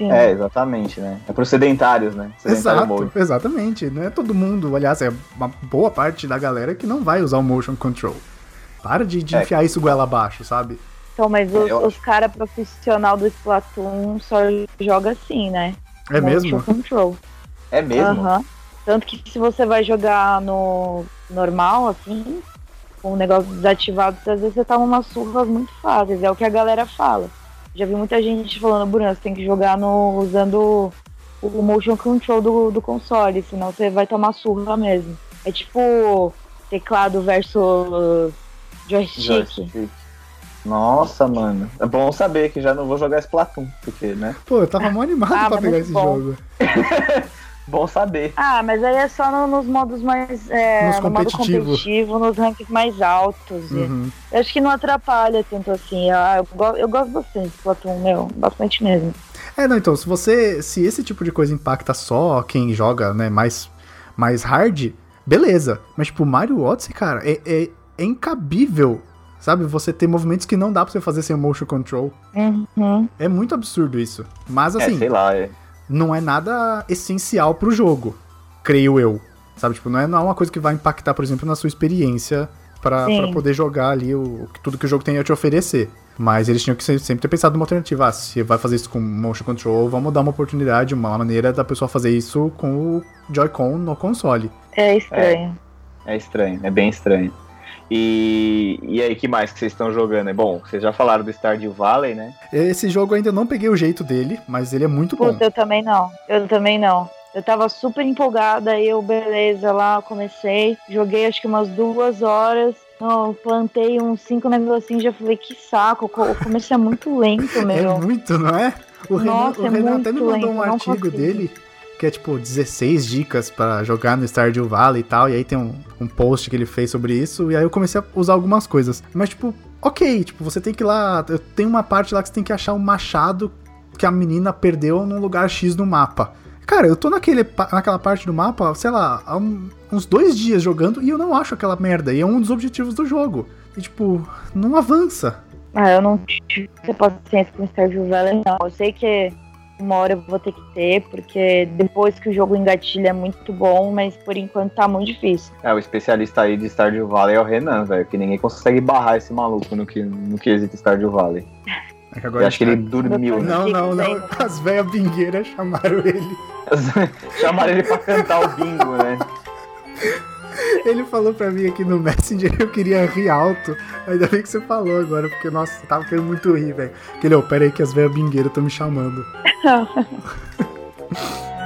Sim. É, exatamente, né? É pros sedentários, né? Sedentário Exato, mode. exatamente. Não é todo mundo, aliás, é uma boa parte da galera que não vai usar o motion control. Para de, de É. enfiar isso goela abaixo, sabe? Então, mas É, os, eu os caras profissional do Splatoon só joga assim, né? É mesmo? Motion Control. É mesmo? Aham. Tanto que se você vai jogar no normal, assim, com o negócio desativado, às vezes você toma umas surras muito fáceis. É o que a galera fala. Já vi muita gente falando, Bruno, você tem que jogar no, usando o motion control do, do console, senão você vai tomar surra mesmo. É tipo teclado versus joystick. Joystick. Nossa, mano. É bom saber que já não vou jogar Splatoon, porque, né? Pô, eu tava mó animado Ah, pra pegar esse bom. jogo. Bom saber. Ah, mas aí é só no- nos modos mais. É, Nos no modo competitivo, nos ranks mais altos. Uhum. Eu acho que não atrapalha tanto assim. Ah, eu, go- eu gosto bastante de Splatoon, meu, bastante mesmo. É, não, então, se você. Se esse tipo de coisa impacta só quem joga, né, mais, mais hard, beleza. Mas, tipo, Mario Odyssey, cara, é, é, é incabível, sabe? Você ter movimentos que não dá pra você fazer sem o motion control. Uhum. É muito absurdo isso. Mas, é, assim, sei lá. É. não é nada essencial pro jogo, creio eu. Sabe, tipo, não é, não é uma coisa que vai impactar, por exemplo, na sua experiência pra poder jogar ali o, tudo que o jogo tem a te oferecer. Mas eles tinham que se- sempre ter pensado numa alternativa. Ah, se vai fazer isso com motion control, vamos dar uma oportunidade, uma maneira da pessoa fazer isso com o Joy-Con no console. É estranho. É estranho, é bem estranho. E, e aí, que mais que vocês estão jogando? É bom, vocês já falaram do Stardew Valley, né? Esse jogo eu ainda não peguei o jeito dele, mas ele é muito bom. Puta, eu também não. Eu também não. Eu tava super empolgada, aí eu, beleza, lá comecei. Joguei acho que umas duas horas. Não, plantei uns cinco negocinhos já falei, que saco. O começo é muito lento, É meu. muito, não é? O Renan, Nossa, o é Renan até me muito mandou um lento, não artigo consigo. dele que é tipo 16 dicas pra jogar no Stardew Valley e tal, e aí tem um, um post que ele fez sobre isso, e aí eu comecei a usar algumas coisas. Mas tipo, ok, tipo, você tem que ir lá, eu- tem uma parte lá que você tem que achar um machado que a menina perdeu num lugar X no mapa. Cara, eu tô naquele, naquela parte do mapa, sei lá, há um- uns dois dias jogando e eu não acho aquela merda. E é um dos objetivos do jogo. E tipo, não avança. Ah, eu não tive paciência com Stardew Valley, não. Eu sei que uma hora eu vou ter que ter, porque depois que o jogo engatilha é muito bom, mas por enquanto tá muito difícil. É, o especialista aí de Stardew Valley é o Renan, velho. Que ninguém consegue barrar esse maluco no que, no quesito Stardew Valley. É que Eu agora acho que ele dormiu, né? Não, não, não. As velhas bingueiras chamaram ele. Chamaram ele pra cantar o bingo, né? Ele falou pra mim aqui no Messenger eu queria rir alto. Ainda bem que você falou agora, porque, nossa, tava querendo muito rir, velho. Que ele, ô, pera aí que as velhas bingueiras estão me chamando.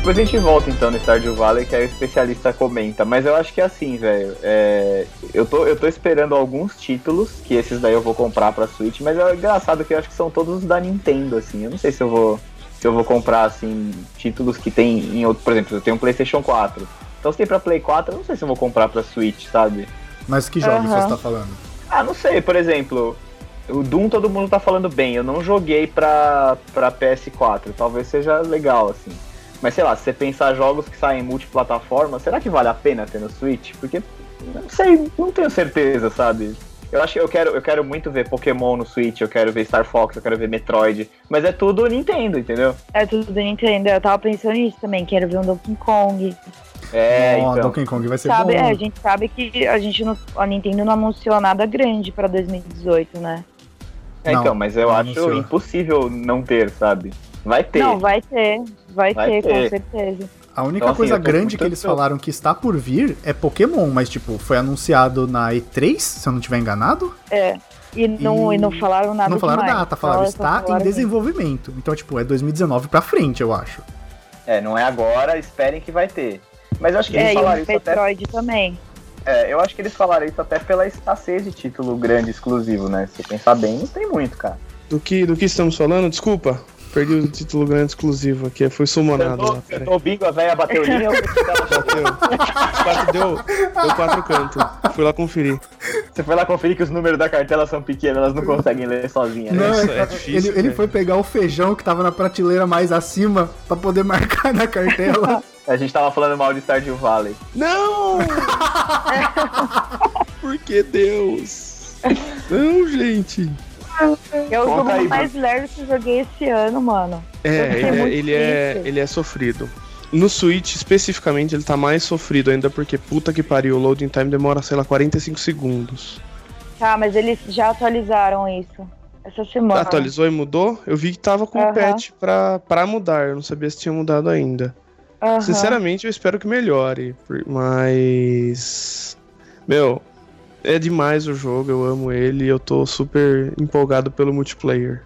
depois a gente volta então no Stardew Valley, que aí o especialista comenta. Mas eu acho que é assim, velho. é, eu, tô, eu tô esperando alguns títulos, que esses daí eu vou comprar pra Switch, mas é engraçado que eu acho que são todos da Nintendo, assim. Eu não sei se eu vou. Se eu vou comprar, assim, títulos que tem em outro. Por exemplo, eu tenho um Playstation 4. Então se tem pra Play 4, eu não sei se eu vou comprar pra Switch, sabe? Mas que jogos Aham. você tá falando? Ah, não sei, por exemplo, o Doom todo mundo tá falando bem, eu não joguei pra, pra PS4, talvez seja legal, assim. Mas sei lá, se você pensar jogos que saem multiplataforma, será que vale a pena ter no Switch? Porque, não sei, não tenho certeza, sabe? Eu acho que eu quero, eu quero muito ver Pokémon no Switch, eu quero ver Star Fox, eu quero ver Metroid, mas é tudo Nintendo, entendeu? É tudo do Nintendo. Eu tava pensando nisso também. Quero ver um Donkey Kong. É, Ó, então. Donkey Kong vai ser Sabe, bom. é, a gente sabe que a gente não, a Nintendo não anunciou nada grande pra 2018, né? É, Não, então, mas eu acho anunciou. impossível não ter, sabe? Vai ter. Não, vai ter. Vai, Vai ter, ter. com certeza. A única Então, assim, coisa tô grande que eles falaram que está por vir é Pokémon, mas, tipo, foi anunciado na E3, se eu não estiver enganado. É. E não, E e não falaram nada não falaram demais. data, falaram Só- só está em falaram desenvolvimento. Então, tipo, é 2019 pra frente, eu acho. É, não é agora, esperem que vai ter. Mas eu acho que eles É, e o falaram isso até Metroid também. É, eu acho que eles falaram isso até pela escassez de título grande exclusivo, né? Se pensar bem, não tem muito, cara. Do que, do que estamos falando? Desculpa. Perdi o título grande exclusivo aqui. Foi sumonado lá. Peraí. Cantou o bingo, a velha bateu linha, Bateu. Quatro, deu, deu quatro cantos. Fui lá conferir. você foi lá conferir que os números da cartela são pequenos, elas não conseguem ler sozinhas. né? Não, Isso é- é difícil, ele, ele velho. foi pegar o feijão que tava na prateleira mais acima pra poder marcar na cartela. A gente tava falando mal de Stardew Valley. Não! Por que Deus? Não, gente. É o jogo aí, mais leve que eu joguei esse ano, mano. É, ele, é, ele, é, ele é sofrido. No Switch, especificamente, ele tá mais sofrido ainda porque, puta que pariu, o loading time demora, sei lá, 45 segundos. Tá, mas eles já atualizaram isso. Essa semana. Atualizou e mudou? Eu vi que tava com o patch pra, pra mudar. Eu não sabia se tinha mudado ainda. Sinceramente, eu espero que melhore. Mas. Meu, é demais o jogo. Eu amo ele e eu tô super empolgado pelo multiplayer.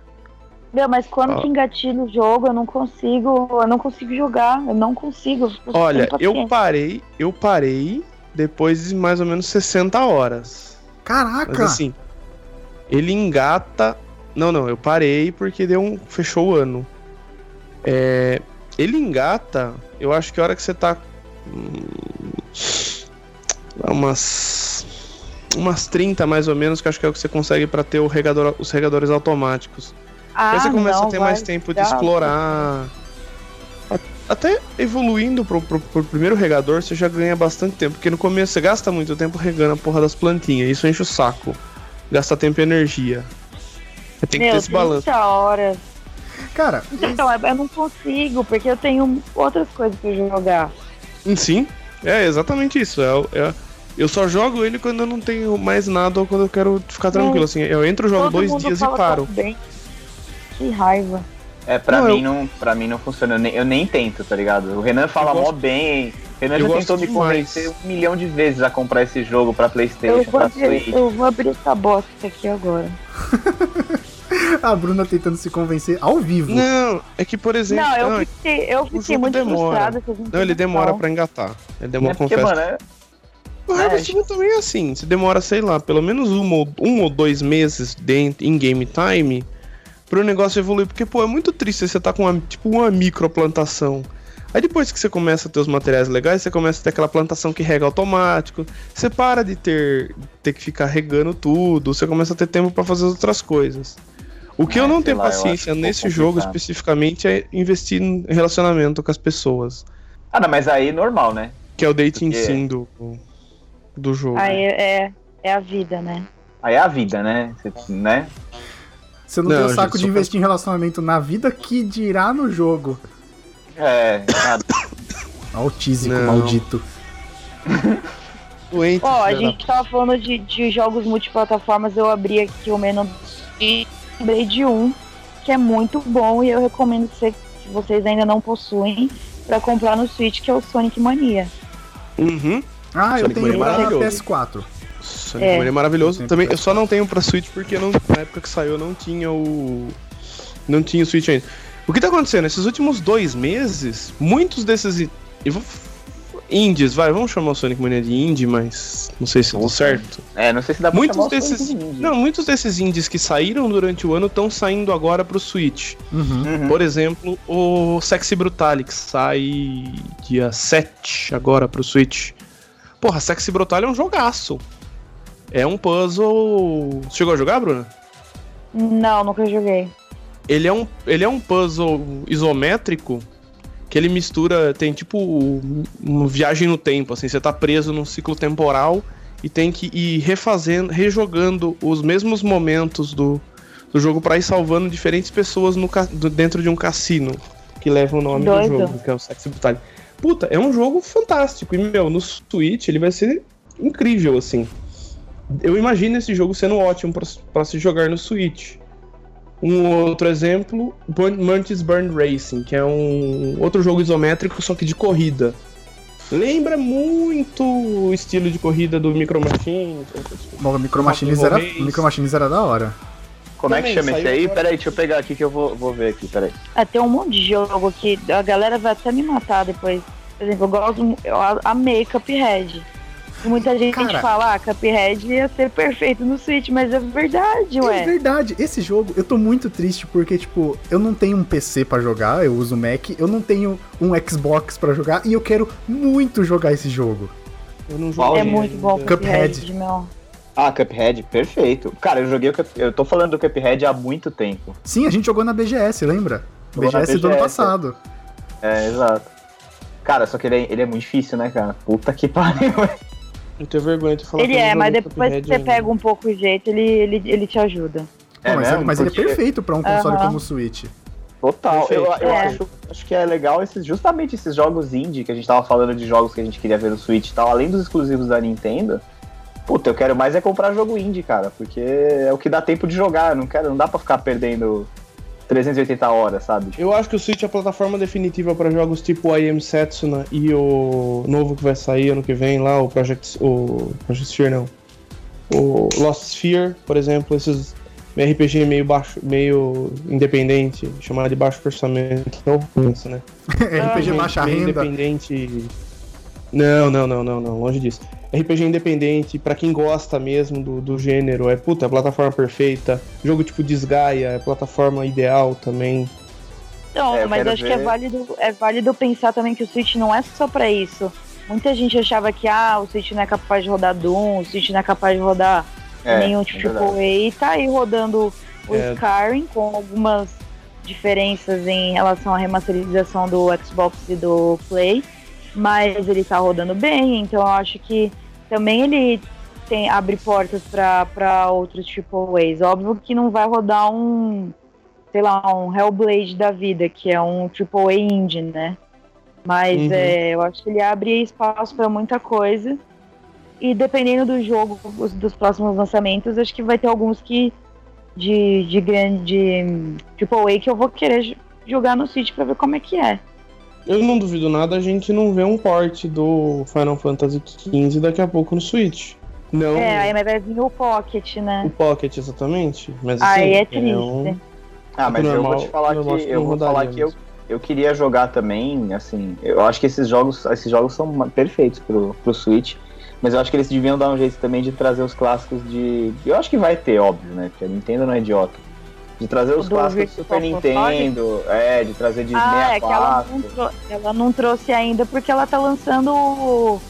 Meu, mas quando que engatilha o jogo, eu não consigo. Eu não consigo jogar. Eu não consigo. sem Olha, eu parei, eu parei depois de mais ou menos 60 horas. Caraca! Mas assim, ele engata. Não, não, eu parei porque deu um. Fechou o ano. É, ele engata, eu acho que a hora que você tá. hum, Umas. Umas 30 mais ou menos, que acho que é o que você consegue pra ter o regador, os regadores automáticos. Ah, Aí você começa não, a ter mais tempo de explorar. Até evoluindo pro, pro, pro primeiro regador, você já ganha bastante tempo. Porque no começo você gasta muito tempo regando a porra das plantinhas. Isso enche o saco. Gasta tempo e energia. Tem que ter Meu, esse balanço. 30 horas. Cara, Então, eu não consigo, porque eu tenho outras coisas pra jogar. Sim, é exatamente isso. É, o- é- eu só jogo ele quando eu não tenho mais nada ou quando eu quero ficar tranquilo. Assim, eu entro, jogo Todo dois mundo dias e fala paro. bem. Que raiva. É, pra Não, mim não, pra mim não funciona. Eu nem, eu nem tento, tá ligado? O Renan fala Eu gosto- mó bem. O Renan eu já tentou me convencer um milhão de vezes a comprar esse jogo pra Eu Playstation, vou, pra abrir, Switch. eu vou abrir essa bosta aqui agora. a Bruna tentando se convencer ao vivo. Não, é que, por exemplo. Não, eu não, fiquei, eu fiquei muito demora. frustrada. não ele demora pra engatar. Ele É demora, porque, confesso. mano, é, O Harvest Moon também é assim. Você demora, sei lá, pelo menos um ou, um ou dois meses dentro, em game time pro negócio evoluir. Porque, pô, é muito triste você tá com uma, tipo, uma microplantação. Aí depois que você começa a ter os materiais legais, você começa a ter aquela plantação que rega automático. Você para de ter, ter que ficar regando tudo. Você começa a ter tempo pra fazer outras coisas. O que Ah, eu não tenho lá, paciência nesse jogo especificamente é investir em relacionamento com as pessoas. Ah, não, mas aí normal, né? Que é o dating Porque- sim do, do jogo. Aí é, é a vida, né? Aí é a vida, né? Você- né? Você não, Não, tem o gente, saco de investir em relacionamento na vida que dirá no jogo. É, ah, Autísico, Não. maldito. Doente, Ó, a gente tava falando de, de jogos multiplataformas, eu abri aqui o menu e lembrei de um que é muito bom e eu recomendo que você- se vocês ainda não possuem pra comprar no Switch, que é o Sonic Mania. Uhum. Ah, eu Sonic tenho Mania é pra maravilhoso. PS4. Sonic É. Mania é maravilhoso. Sempre Também, eu só não tenho pra Switch porque não, na época que saiu eu não tinha o. Não tinha o Switch ainda. O que tá acontecendo? Esses últimos dois meses, muitos desses. Eu vou. Indies, vai, vamos chamar o Sonic Mania de indie, mas não sei se deu certo. é, não sei se dá pra Muitos chamar o desses. Sonic de indie. Não, muitos desses indies que saíram durante o ano estão saindo agora pro Switch. Uhum. Uhum. Por exemplo, o Sexy Brutale, que sai dia 7 agora pro Switch. Porra, Sexy Brutale é um jogaço. É um puzzle. Você chegou a jogar, Bruna? Não, nunca joguei. Ele é um, ele é um puzzle isométrico que ele mistura. Tem tipo uma viagem no tempo, assim. Você tá preso num ciclo temporal e tem que ir refazendo, rejogando os mesmos momentos do, do jogo pra ir salvando diferentes pessoas no, dentro de um cassino que leva o nome Doido. do jogo, que é o Sexy Brutale. Puta, é um jogo fantástico. E, meu, no Switch ele vai ser incrível, assim. Eu imagino esse jogo sendo ótimo pra- pra se jogar no Switch. Um outro exemplo, Mantis Burn Racing, que é um outro jogo isométrico, só que de corrida. Lembra muito o estilo de corrida do Micro Machines. Bom, Micro Machines, era, Micro Machines era da hora. Como é que Também chama esse aí? agora. Peraí, deixa eu pegar aqui que eu vou, vou ver aqui, peraí. Ah, tem um monte de jogo que a galera vai até me matar depois. Por exemplo, eu gosto, eu amei Cuphead. Muita gente Cara. fala, ah, Cuphead ia ser perfeito no Switch, mas é verdade, É ué. verdade, esse jogo eu tô muito triste porque, tipo, eu não tenho um PC pra jogar, eu uso Mac, eu não tenho um Xbox pra jogar e eu quero muito jogar esse jogo. Eu não joguei É muito bom. Cuphead. meu. Ah, Cuphead, perfeito. Cara, eu joguei o Cup... Eu tô falando do Cuphead há muito tempo. Sim, a gente jogou na BGS, lembra? Na BGS do ano BGS. passado. É, exato. Cara, só que ele é, ele é muito difícil, né, cara? Puta que pariu. Eu tenho vergonha de falar Ele eu é, mas depois que você pega um pouco o jeito, ele, ele, ele te ajuda. É Pô, mas mesmo? mas ele é Porque- perfeito pra um console Aham. como o Switch. Total. Eu, Perfeito. eu É. acho, acho que é legal esses, justamente esses jogos indie que a gente tava falando de jogos que a gente queria ver no Switch e tal, além dos exclusivos da Nintendo. Puta, eu quero mais é comprar jogo indie, cara, porque é o que dá tempo de jogar. Não quero, não dá pra ficar perdendo 380 horas, sabe? Eu acho que o Switch é a plataforma definitiva para jogos tipo o I Am Setsuna e o novo que vai sair ano que vem lá, o Project, o Project Sphere não. O Lost Sphere, por exemplo, esses RPG meio baixo, meio independente, chamado de baixo orçamento, não pensa, né? RPG baixa meio renda. independente. Não, não, não, não, não, longe disso. RPG independente, pra quem gosta mesmo do, do gênero, é puta, é a plataforma perfeita. Jogo tipo Desgaia, é a plataforma ideal também. Não, É, eu mas acho que é ver. válido, é válido pensar também que o Switch não é só pra isso. Muita gente achava que ah, o Switch não é capaz de rodar Doom, o Switch não é capaz de rodar É, nenhum é tipo verdade. AAA, e tá aí rodando o É. Skyrim com algumas diferenças em relação à remasterização do Xbox e do Play, mas ele tá rodando bem, então eu acho que também ele tem, abre portas para outros AAAs. Óbvio que não vai rodar um, sei lá, um Hellblade da vida, que é um AAA indie, né? Mas Uhum. é, eu acho que ele abre espaço para muita coisa. E dependendo do jogo, os- dos próximos lançamentos, acho que vai ter alguns que de, de grande hum, AAA que eu vou querer jogar no Switch pra ver como é que é. Eu não duvido nada a gente não ver um port do Final Fantasy XV daqui a pouco no Switch. Não É, aí vai vir o Pocket, o né? Pocket exatamente, mas assim, Aí é triste. um- Ah, mas eu normal- vou te falar normal que que eu vou falar que eu, mesmo. eu queria jogar também, assim, eu acho que esses jogos, esses jogos são perfeitos pro, pro Switch, mas eu acho que eles deviam dar um jeito também de trazer os clássicos de. Eu acho que vai ter, óbvio, né? Porque a Nintendo não é idiota. De trazer os Do clássicos do Super? Nintendo, é, de trazer de Ah, é que ela 64. não, trou- ela não trouxe ainda porque ela tá lançando o-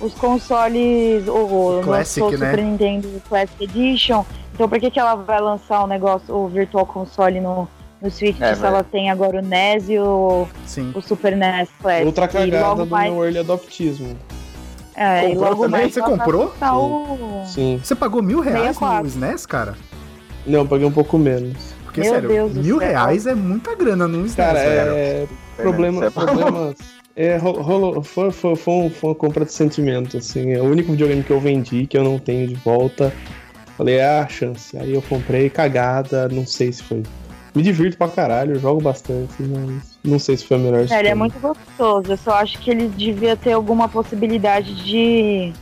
os consoles, o, Classic, o né? Super Nintendo Classic Edition. Então por que, que ela vai lançar o negócio, o Virtual Console no, no Switch, É, se vai. ela tem agora o NES e o, Sim. o Super NES Classic? outra cagada do mais, meu early adoptismo. é, e Comprou logo também? mais Você comprou? lançar o... Sim. Você pagou mil reais 64. no SNES, cara? Não, eu paguei um pouco menos. Porque, Meu sério, Deus do mil céu. reais é muita grana no SNES, Cara, velho. é. Problema, Você- problemas. É, ro- rolou, foi, foi, foi, um- foi uma compra de sentimento, assim. É o único videogame que eu vendi, que eu não tenho de volta. Falei, ah, chance. Aí eu comprei, cagada, não sei se foi. Me divirto pra caralho, eu jogo bastante, mas não sei se foi a melhor É, ele é muito gostoso. Eu só acho que eles deviam ter alguma possibilidade de,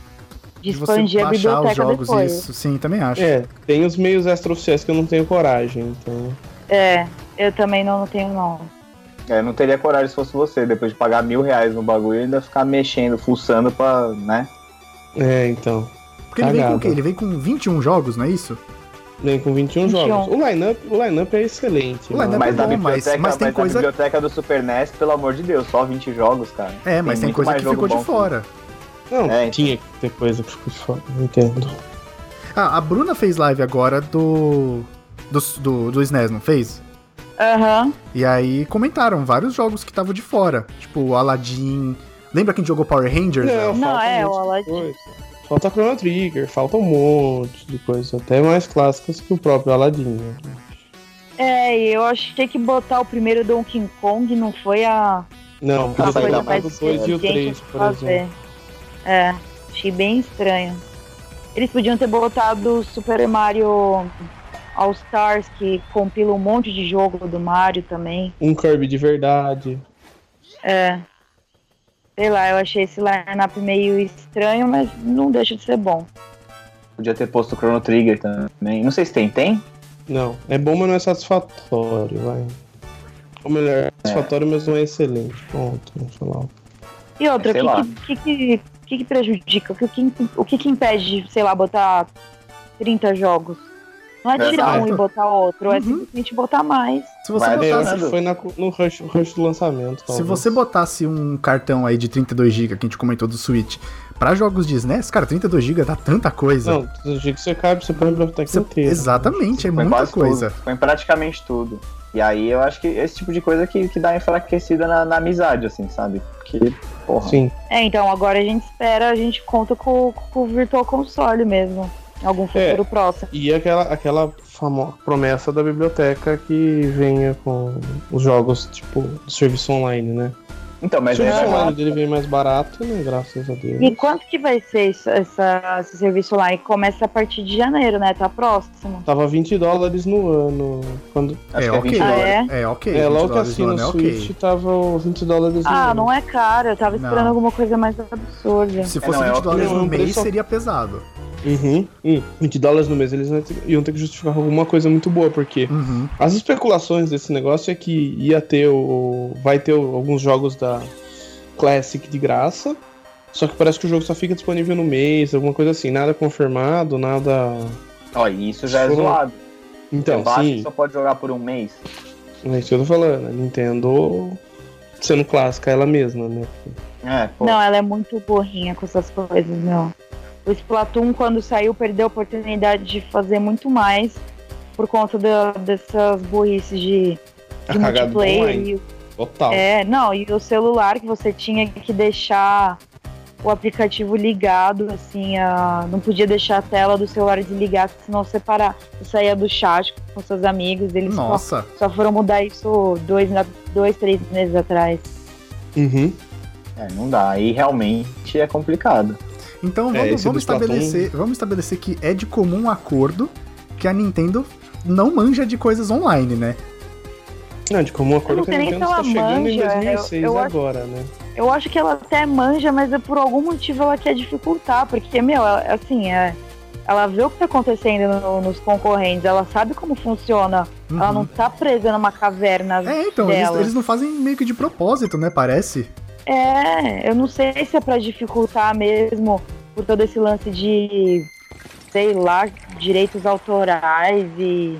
de expandir a baixar os biblioteca jogos, depois. isso. Sim, também acho. É, tem os meios extraoficiais que eu não tenho coragem, então. É, eu também não tenho, não. É, não teria coragem se fosse você, depois de pagar mil reais no bagulho e ainda ficar mexendo, fuçando pra, né? É, então. Porque ele vem com o quê? Ele vem com 21 jogos, não é isso? Vem com 21, 21. jogos. O lineup, o lineup é excelente. O né? lineup mas é da bom, mas- biblioteca, mas tem da coisa- biblioteca do Super NES, pelo amor de Deus, só 20 jogos, cara. É, mas tem, muito coisa mais que ficou de bom que fora. Não, É, tinha que ter coisa que ficou de fora, não entendo. Ah, a Bruna fez live agora do. do, do, do SNES, não fez? Aham. E aí comentaram vários jogos que estavam de fora. Tipo, o Aladdin. Lembra quem jogou Power Rangers? Não, Não, falta é, um o Aladdin. coisa. Falta Chrono Trigger, falta um monte de coisa, até mais clássicas que o próprio Aladdin. né? É, e eu achei que botar o primeiro Donkey Kong não foi a, Não, ter coisa mais botado o 2 e o inteligente 3, a por fazer. exemplo. É, achei bem estranho. Eles podiam ter botado o Super Mario All Stars, que compila um monte de jogo do Mario também. Um Kirby de verdade. É. Sei lá, eu achei esse line-up meio estranho, mas não deixa de ser bom. Podia ter posto o Chrono Trigger também. Não sei se tem, tem? Não, é bom, mas não é satisfatório, vai. Ou melhor, é satisfatório, mas não é excelente. Pronto, vamos falar. E outra, o lá. que, que, que, que, que prejudica? O que, que, o que, que impede de, sei lá, botar 30 jogos? Não é tirar Exato. um e botar outro, é Uhum. simplesmente botar mais. Se você Vai É, eu botasse. acho que foi na- no rush, rush do lançamento. Se talvez. você botasse um cartão aí de 32GB que a gente comentou do Switch pra jogos de SNES, cara, 32GB dá tanta coisa. Não, do jeito que você cabe, você põe a biblioteca Você- inteira. exatamente, é muita coisa. Tudo. Põe praticamente tudo. E aí eu acho que esse tipo de coisa que, que dá enfraquecida na, na amizade, assim, sabe? Porque, porra. Sim. É, então agora a gente espera, a gente conta com, com o Virtual Console mesmo. Algum É. futuro próximo. E aquela, aquela famo- promessa da biblioteca que venha com os jogos, tipo, do serviço online, né? Então, mas o é, serviço vai online lá. dele veio mais barato, né? Graças a Deus. E quanto que vai ser isso- essa, esse serviço lá? E começa a partir de janeiro, né? Tá próximo. Tava 20 dólares no ano. Quando... Acho é que é ok. 20 Ah, é? É ok. É, 20 logo assina no o ano é Switch, ok. tava 20 dólares no Ah, ano. não é caro. Eu tava esperando Não. alguma coisa mais absurda. Se É, fosse não, é 20 ok. dólares Não, no mês, seria pesado. Uhum. Hum, 20 dólares no mês, eles iam ter- que justificar alguma coisa muito boa, porque Uhum. as especulações desse negócio é que ia ter o. Vai ter o- alguns jogos da Classic de graça. Só que parece que o jogo só fica disponível no mês, alguma coisa assim. Nada confirmado, nada. Ó, e isso já é Foram- zoado. Então, Você sim. só pode jogar por um mês. É isso que eu tô falando. A Nintendo sendo clássica ela mesma, né? É, pô. Não, ela é muito burrinha com essas coisas, meu. O Splatoon, quando saiu, perdeu a oportunidade de fazer muito mais por conta da- dessas burrices de, de multiplayer. E, o- Total. é, não, e o celular que você tinha que deixar o aplicativo ligado, assim, a, não podia deixar a tela do celular desligada, senão separar. Você saía do chat com seus amigos, eles só, Nossa. só foram mudar isso dois, dois, três meses atrás. Uhum. É, não dá. Aí realmente é complicado. Então É, vamos, esse vamos estabelecer, vamos estabelecer que é de comum acordo que a Nintendo não manja de coisas online, né? Não, de comum acordo não que a Nintendo se está ela chegando em manja, eu- 2006 eu acho- agora, né? Eu acho que ela até manja, mas é por algum motivo ela quer dificultar, porque, meu, ela- assim, é, ela vê o que tá acontecendo no- nos concorrentes, ela sabe como funciona, Uhum. ela não tá presa numa caverna. É, então, eles, eles não fazem meio que de propósito, né? Parece. É, eu não sei se é pra dificultar mesmo por todo esse lance de, sei lá, direitos autorais e.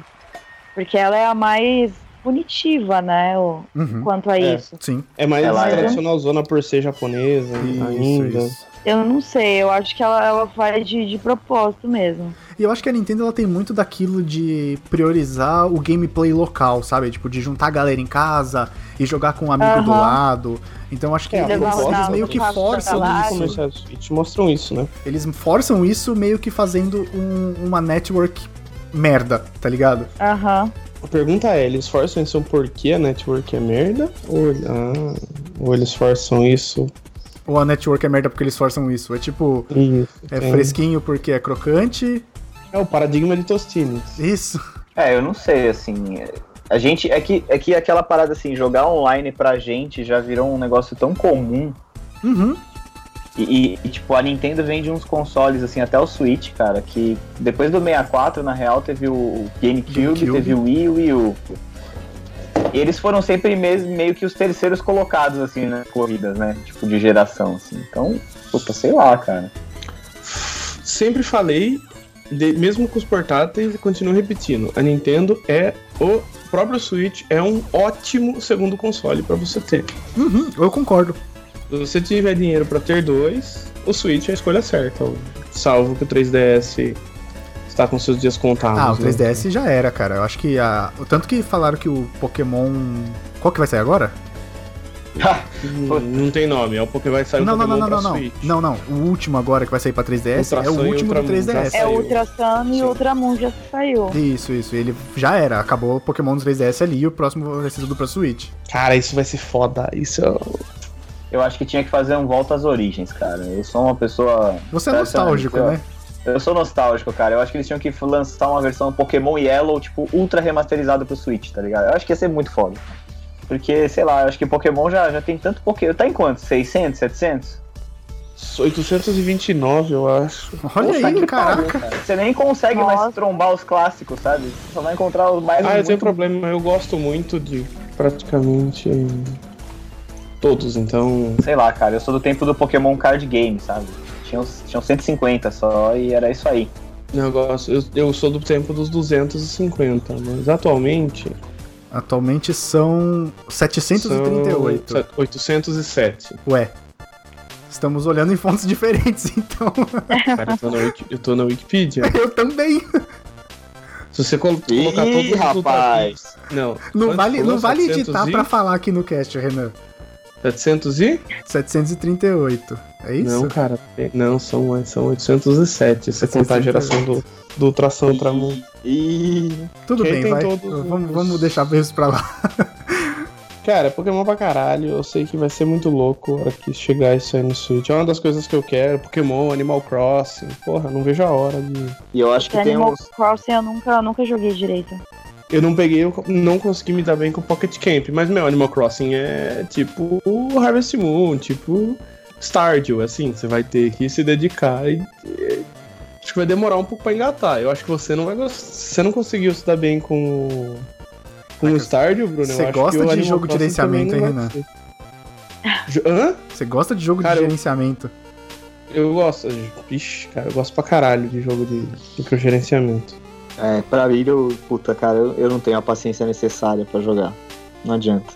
Porque ela é a mais punitiva, né, o- Uhum. quanto a É. isso. Sim. É mais Ela é- tradicional zona por ser japonesa Isso, ainda. isso. Eu não sei, eu acho que ela, ela faz de, de propósito mesmo. E eu acho que a Nintendo ela tem muito daquilo de priorizar o gameplay local, sabe? Tipo, de juntar a galera em casa e jogar com um amigo do Aham. lado. Então eu acho que É, a eles, eles do meio que forçam isso. do Switch mostram isso, né? Eles forçam isso meio que fazendo um- uma network merda, tá ligado? Aham. A pergunta é, eles forçam isso porque a network é merda? Ou, ah, ou eles forçam isso? Ou a network é merda porque eles forçam isso. É tipo, Isso. é tem- fresquinho porque é crocante. É o paradigma de Tostines. Isso. É, eu não sei, assim. é- A gente. É que, é que aquela parada assim, jogar online pra gente já virou um negócio tão comum. Uhum. E, e- e, tipo, a Nintendo vende uns consoles, assim, até o Switch, cara, que depois do 64, na real, teve o GameCube, GameCube. teve o Wii e o Wii U. E eles foram sempre meio que os terceiros colocados, assim, nas corridas, né? Tipo, de geração, assim. Então, puta, sei lá, cara. Sempre falei, de- mesmo com os portáteis, e continuo repetindo. A Nintendo é o próprio Switch é um ótimo segundo console pra você ter. Uhum, eu concordo. Se você tiver dinheiro pra ter dois, o Switch é a escolha certa. Salvo que o 3DS está com seus dias contados. Ah, o né? 3DS já era, cara. Eu acho que a. o Tanto que falaram que o Pokémon. Qual que vai sair agora? Hum, Não tem nome, é o Pokémon vai sair não, não, não, Pokémon não, pra não, não. Switch. Não, não. O último agora que vai sair pra 3DS Ultra é o último do Ultra Moon, já 3DS. É. Ultra Sun e Sim. Ultramon já saiu. Isso, isso. Ele já era. Acabou o Pokémon do 3DS ali e o próximo vai ser tudo pra Switch. Cara, isso vai ser foda. Isso é... Eu acho que tinha que fazer um volta às origens, cara. Eu sou uma pessoa. Você é nostálgico, né? Eu sou nostálgico, cara. Eu acho que eles tinham que lançar uma versão Pokémon Yellow, tipo, ultra remasterizada pro Switch, tá ligado? Eu acho que ia ser muito foda. Porque, sei lá, eu acho que Pokémon já, já tem tanto Pokémon. Tá em quanto? 600, 700? 829, eu acho. Olha Puta aí, que caraca. pariu, cara. Você nem consegue mais Nossa. trombar os clássicos, sabe? Você só vai encontrar os mais. Ah, eu tenho muito... problema, eu gosto muito de praticamente todos, então. Sei lá, cara. Eu sou do tempo do Pokémon Card Game, sabe? Tinham, tinham 150 só e era isso aí. Eu, gosto, eu, eu sou do tempo dos 250, mas atualmente. Atualmente são 738. São 807. Ué. Estamos olhando em fontes diferentes, então. Cara, eu tô na, Wiki- eu tô na Wikipedia. Eu também. Se você col- colocar Ih, todos os rapaz! Não. Não vale, não vale 700 editar e- pra falar aqui no cast, Renan. 700 e? 738. É isso? Não, cara. é- Não, são, são 807. Se você contar a geração do, do Ultração Ultramon. Ih, Tudo Quem bem, vai. todos Vamos, os- vamos deixar isso pra lá. Cara, é Pokémon pra caralho. Eu sei que vai ser muito louco a hora que chegar isso aí no Switch. É uma das coisas que eu quero. Pokémon, Animal Crossing. Porra, não vejo a hora de. E eu acho que Porque tem Animal uns. Crossing eu nunca, nunca joguei direito. Eu não peguei, eu não consegui me dar bem com o Pocket Camp. Mas, meu, Animal Crossing é tipo Harvest Moon, tipo Stardew, assim. Você vai ter que se dedicar e. e- Acho que vai demorar um pouco pra engatar. Eu acho que você não vai você não conseguiu se dar bem com o. Com o Stardew, Bruno. eu Você gosta de jogo de gerenciamento, hein. Jo- Hã? Você gosta de jogo Cara, de eu- gerenciamento? Eu gosto. Ixi, cara, eu gosto pra caralho de jogo de microgerenciamento. É, pra mim, eu, puta, cara, eu, eu não tenho a paciência necessária pra jogar. Não adianta.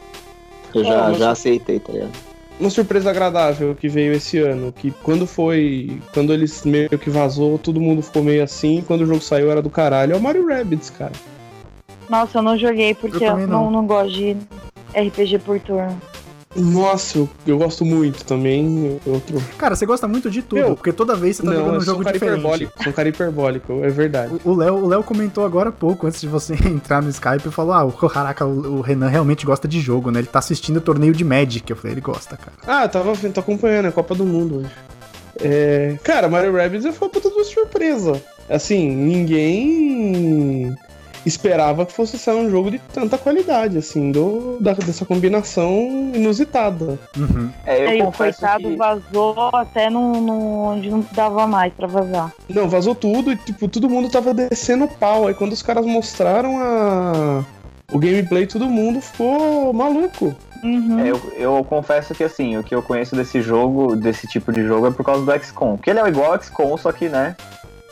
Eu já, mas- já aceitei, tá ligado? Uma surpresa agradável que veio esse ano, que quando foi. Quando eles meio que vazou, todo mundo ficou meio assim, quando o jogo saiu era do caralho. É o Mario Rabbids, cara. Nossa, eu não joguei porque Eu eu, não. não. Não, gosto de RPG por turno. Nossa, eu, eu gosto muito também. Outro. Cara, você gosta muito de tudo, Meu, porque toda vez você tá não, jogando um jogo diferente. hiperbólico. Sou um cara hiperbólico, é verdade. O Léo, o Léo comentou agora há pouco, antes de você entrar no Skype, e falou: Ah, o caraca, o o Renan realmente gosta de jogo, né? Ele tá assistindo o torneio de Magic. Eu falei, ele gosta, cara. Ah, eu tava vendo, tô acompanhando a Copa do Mundo hoje. É, cara, Mario Rabbids foi uma puta de surpresa. Assim, ninguém esperava que fosse sair um jogo de tanta qualidade, assim, do, da- dessa combinação inusitada. Uhum. É, eu Aí o confesso coitado que... vazou até no, no- onde não dava mais pra vazar. Não, vazou tudo e, tipo, todo mundo tava descendo o pau. Aí quando os caras mostraram a... o gameplay, todo mundo ficou maluco. Uhum. É, eu, eu confesso que assim, o que eu conheço desse jogo, desse tipo de jogo, é por causa do XCOM. Porque ele é igual ao XCOM, só que, né?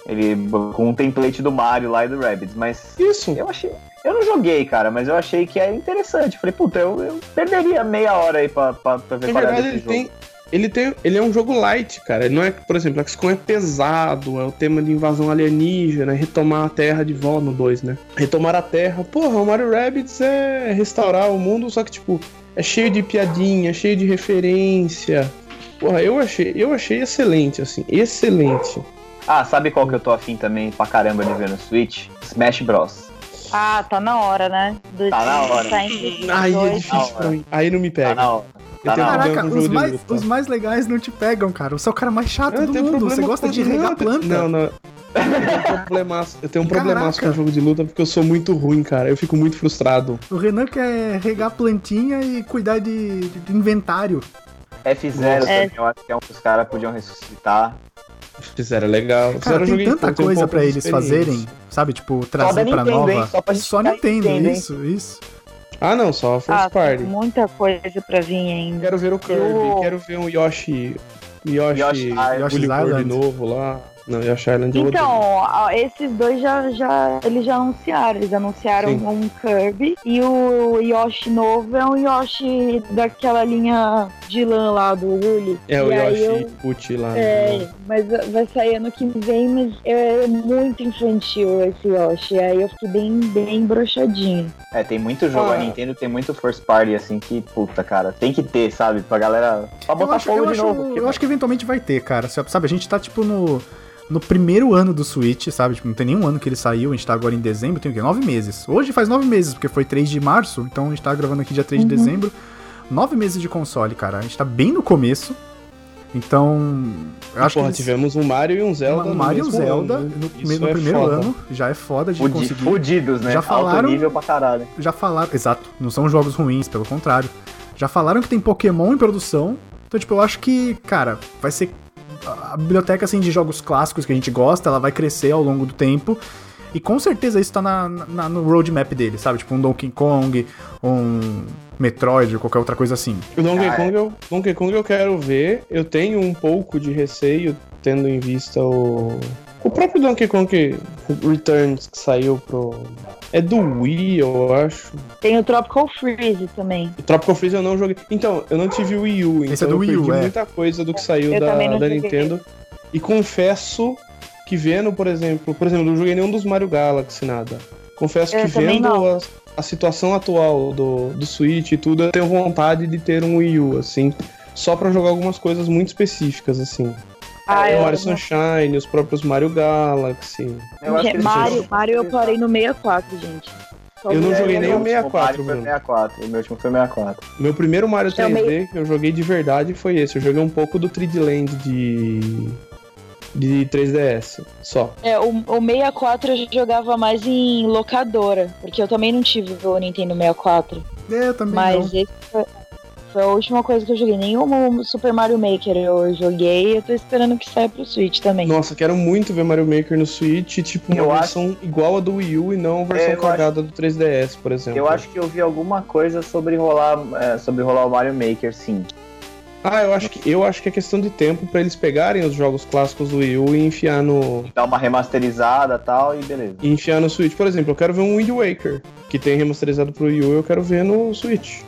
Ele com um template do Mario lá e do Rabbids. Mas Isso. eu achei. Eu não joguei, cara, mas eu achei que era interessante. Falei, puta, eu, eu perderia meia hora aí pra, pra, pra ver Na qual era verdade, ele jogo. tem, ele tem. Ele é um jogo light, cara. Ele não é, por exemplo, XCOM é pesado, é o tema de invasão alienígena, é retomar a Terra de volta no 2, né? Retomar a Terra. Porra, o Mario Rabbids é restaurar o mundo, só que, tipo, é cheio de piadinha, cheio de referência. Porra, eu achei, eu achei excelente, assim, excelente. Ah, sabe qual que eu tô afim também pra caramba de ver no Switch? Smash Bros. Ah, tá na hora, né? Do- Tá na hora. Tá Aí é difícil pra mim. Aí não me Tá pega. Tá na hora. problema Caraca, os mais, os mais legais não te pegam, cara. Você é o cara mais chato Eu do tenho mundo. problema Você gosta de regar planta. Não, não. Eu tenho um problemaço, um com jogo de luta porque eu sou muito ruim, cara. Eu fico muito frustrado. O Renan quer regar plantinha e cuidar de, de inventário. F0 É. também, eu acho que é um que os caras podiam ressuscitar. Fizeram legal. Cara, Fizeram tem tanta tem um coisa pra de eles fazerem, sabe? Tipo, trazer Nintendo, nova. hein? Só pra Só Nintendo, Nintendo, hein? isso, isso. Ah, não, só First Ah, Party. tem muita coisa pra vir ainda. Quero ver o Kirby, Eu- quero ver um Yoshi. Yoshi, Yoshi Woolly World Island. novo lá. Não, Yoshi Island eu Então, ó, esses dois já, já, eles já anunciaram. Eles anunciaram Sim. um Kirby e o Yoshi novo é um Yoshi daquela linha de lã lá do Woolly. É o e aí Yoshi eu- lá. É, mas vai sair ano que vem, mas é muito infantil esse Yoshi. Aí eu fiquei bem, bem broxadinho. É, tem muito jogo, Ah. a Nintendo tem muito first party, assim, que, puta, cara, tem que ter, sabe? Pra galera. Pra Eu botar acho, fogo de acho, novo. porque- eu acho que eventualmente vai ter, cara. Sabe, a gente tá tipo no, no primeiro ano do Switch, sabe? Tipo, não tem nenhum ano que ele saiu, a gente tá agora em dezembro, tem o quê? Nove meses. Hoje faz nove meses, porque foi 3 de março, então a gente tá gravando aqui dia 3 de Uhum. dezembro. Nove meses de console, cara. A gente tá bem no começo. Então. Eu acho Porra, que. eles- tivemos um Mario e um Zelda. no Mario e mesmo Zelda ano, né? no, no é primeiro foda. ano já é foda de Fudi- conseguir. Fudidos, né? Já falaram- Alto nível pra caralho. já falaram. Exato, não são jogos ruins, pelo contrário. Já falaram que tem Pokémon em produção. Então, tipo, eu acho que, cara, vai ser. A biblioteca assim, de jogos clássicos que a gente gosta, ela vai crescer ao longo do tempo. E com certeza isso tá na, na- no roadmap dele, sabe? Tipo um Donkey Kong, um Metroid ou qualquer outra coisa assim. O Donkey Ah, é. Kong, eu, Donkey Kong eu quero ver. Eu tenho um pouco de receio, tendo em vista o. O próprio Donkey Kong Returns que saiu pro. É do Wii, eu acho. Tem o Tropical Freeze também. O Tropical Freeze eu não joguei. Então, eu não tive o Wii U, Esse é então do eu Wii U, perdi é. muita coisa do que saiu Eu da, da. Nintendo. E confesso que vendo, por exemplo, por exemplo, eu não joguei nenhum dos Mario Galaxy, nada. Confesso Eu que vendo a, a situação atual do, do Switch e tudo, eu tenho vontade de ter um Wii U, assim, só pra jogar algumas coisas muito específicas, assim. Ah, o eu, Mario Sunshine, os próprios Mario Galaxy. Eu acho que eles Mario, precisam- Mario eu parei no 64, gente. Eu não joguei nem o Meu último 64, Mario foi Bruno. 64. O meu último foi 64. Meu primeiro Mario É o 3D que eu joguei de verdade foi esse. Eu joguei um pouco do 3D Land de. de 3DS. Só. É, o, o 64 eu jogava mais em locadora, porque eu também não tive o Nintendo 64. É, eu também Mas não. esse foi, a última coisa que eu joguei. Nenhum Super Mario Maker eu joguei. Eu tô esperando que saia pro Switch também. Nossa, quero muito ver Mario Maker no Switch, tipo uma Eu versão igual a do Wii U e não a versão É, cagada do 3DS, por exemplo. Eu acho que eu vi alguma coisa sobre rolar, é, sobre rolar o Mario Maker, sim. Ah, eu acho que eu acho que é questão de tempo pra eles pegarem os jogos clássicos do Wii U e enfiar no Dar uma remasterizada e tal, e beleza. e enfiar no Switch. Por exemplo, eu quero ver um Wind Waker que tem remasterizado pro Wii U, eu quero ver no Switch.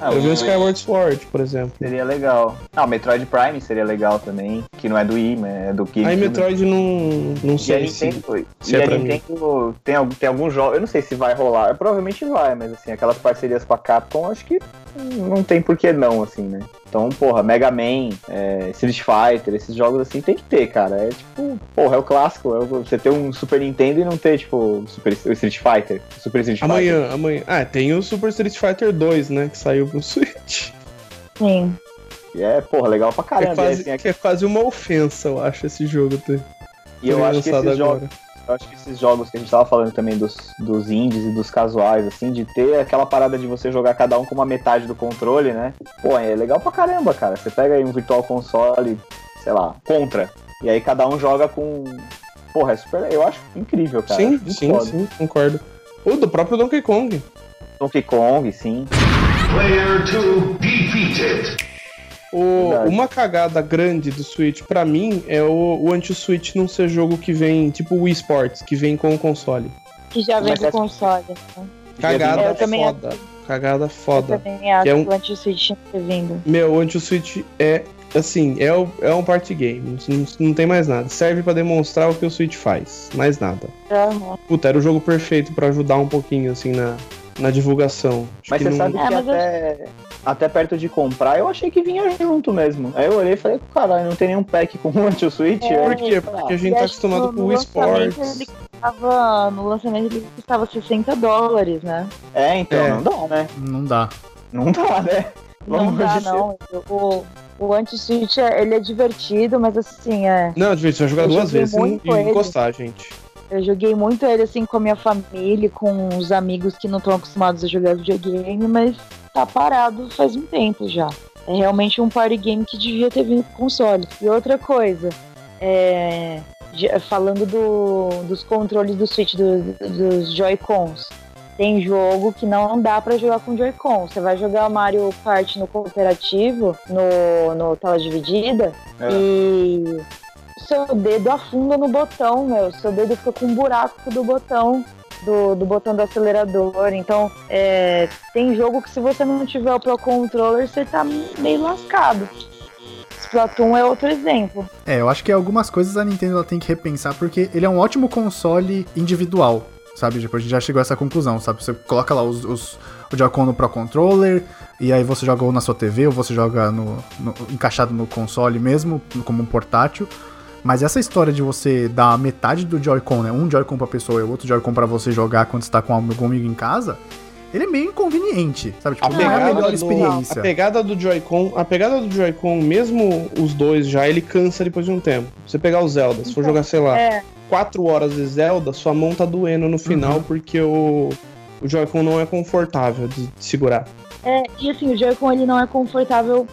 Ah, ver um o- Skyward Sword, por exemplo. Seria legal. Ah, o Metroid Prime seria legal também, que não é do Wii, mas é do GameCube. Aí Metroid não não sei se Nintendo, se e é a. Nintendo tem, algum- tem alguns jogos, eu não sei se vai rolar, provavelmente vai, mas assim, aquelas parcerias com a Capcom, acho que não tem por que não, assim, né? Então, porra, Mega Man, é, Street Fighter, esses jogos assim tem que ter, cara. É tipo, porra, é o clássico. É o- você ter um Super Nintendo e não ter, tipo, Super, o Street Fighter. Super Street Fighter. Amanhã, amanhã. Ah, tem o Super Street Fighter 2, né? Que saiu pro Switch. Sim. E é, porra, legal pra Que caramba. é, quase, e, assim, que é quase uma ofensa, eu acho, esse jogo ter e eu acho que lançado esses jogos. Eu acho que esses jogos que a gente tava falando também dos, dos indies e dos casuais, assim, de ter aquela parada de você jogar cada um com uma metade do controle, né? Pô, é legal pra caramba, cara. Você pega aí um Virtual Console, sei lá, contra. E aí cada um joga com. Porra, é super. Eu acho incrível, cara. sim, Acho sim, foda. sim, concordo. O do próprio Donkey Kong. Donkey Kong, sim. Player 2 defeated. O- uma cagada grande do Switch, pra mim, é o, o anti-Switch não ser jogo que vem, tipo o Wii Sports, que vem com o console. Que já vem com é- o console. né? Cagada É, eu foda. Cagada Eu foda. também acho Que é um- que o anti-switch tinha que ter vindo. Meu, o anti-Switch é, assim, é, o- é um party game. Não, não tem mais nada. Serve pra demonstrar o que o Switch faz. Mais nada. Aham. Puta, era o jogo perfeito pra ajudar um pouquinho, assim, na, na divulgação. Acho Mas que você não- sabe É, que mas eu- até, até perto de comprar, eu achei que vinha junto mesmo. Aí eu olhei e falei, caralho, não tem nenhum pack com o anti-switch? É, Aí Por quê? Porque a gente E tá acostumado com o. Ele custava, no lançamento ele custava 60 dólares, né? É, então, É. não dá, né? Não dá. Não dá, né? Pelo Não dá, não. O, o anti-switch, é- ele é divertido, mas assim, é... Não, gente, você vai jogar duas vezes e encostar, gente. Eu joguei muito ele assim com a minha família, com os amigos que não estão acostumados a jogar videogame, mas tá parado faz um tempo já. É realmente um party game que devia ter vindo com console. E outra coisa, é, falando do- dos controles do Switch, do- dos Joy-Cons. Tem jogo que não dá pra jogar com Joy-Con. Você vai jogar Mario Kart no cooperativo, no, no tela dividida, É. e seu dedo afunda no botão, meu. Seu dedo fica com um buraco do botão, do, do botão do acelerador. Então, é, tem jogo que se você não tiver o Pro Controller, você tá meio lascado. Splatoon é outro exemplo. É, eu acho que algumas coisas a Nintendo ela tem que repensar, porque ele é um ótimo console individual, sabe? Tipo, a gente já chegou a essa conclusão, sabe? Você coloca lá os, os, o Joy-Con no Pro Controller, e aí você joga ou na sua TV, ou você joga no, no- encaixado no console mesmo, como um portátil. Mas essa história de você dar metade do Joy-Con, né? Um Joy-Con pra pessoa e o outro Joy-Con pra você jogar quando você tá com algum amigo em casa, ele é meio inconveniente, sabe? Tipo, A não é a pegada, melhor do, experiência. a pegada do Joy-Con, a pegada do Joy-Con, mesmo os dois já, ele cansa depois de um tempo. Você pegar o Zelda, se for Então, jogar, sei lá, É, 4 horas de Zelda, sua mão tá doendo no final Uhum. porque o, o Joy-Con não é confortável de, de segurar. é, e assim, o Joy-Con ele não é confortável,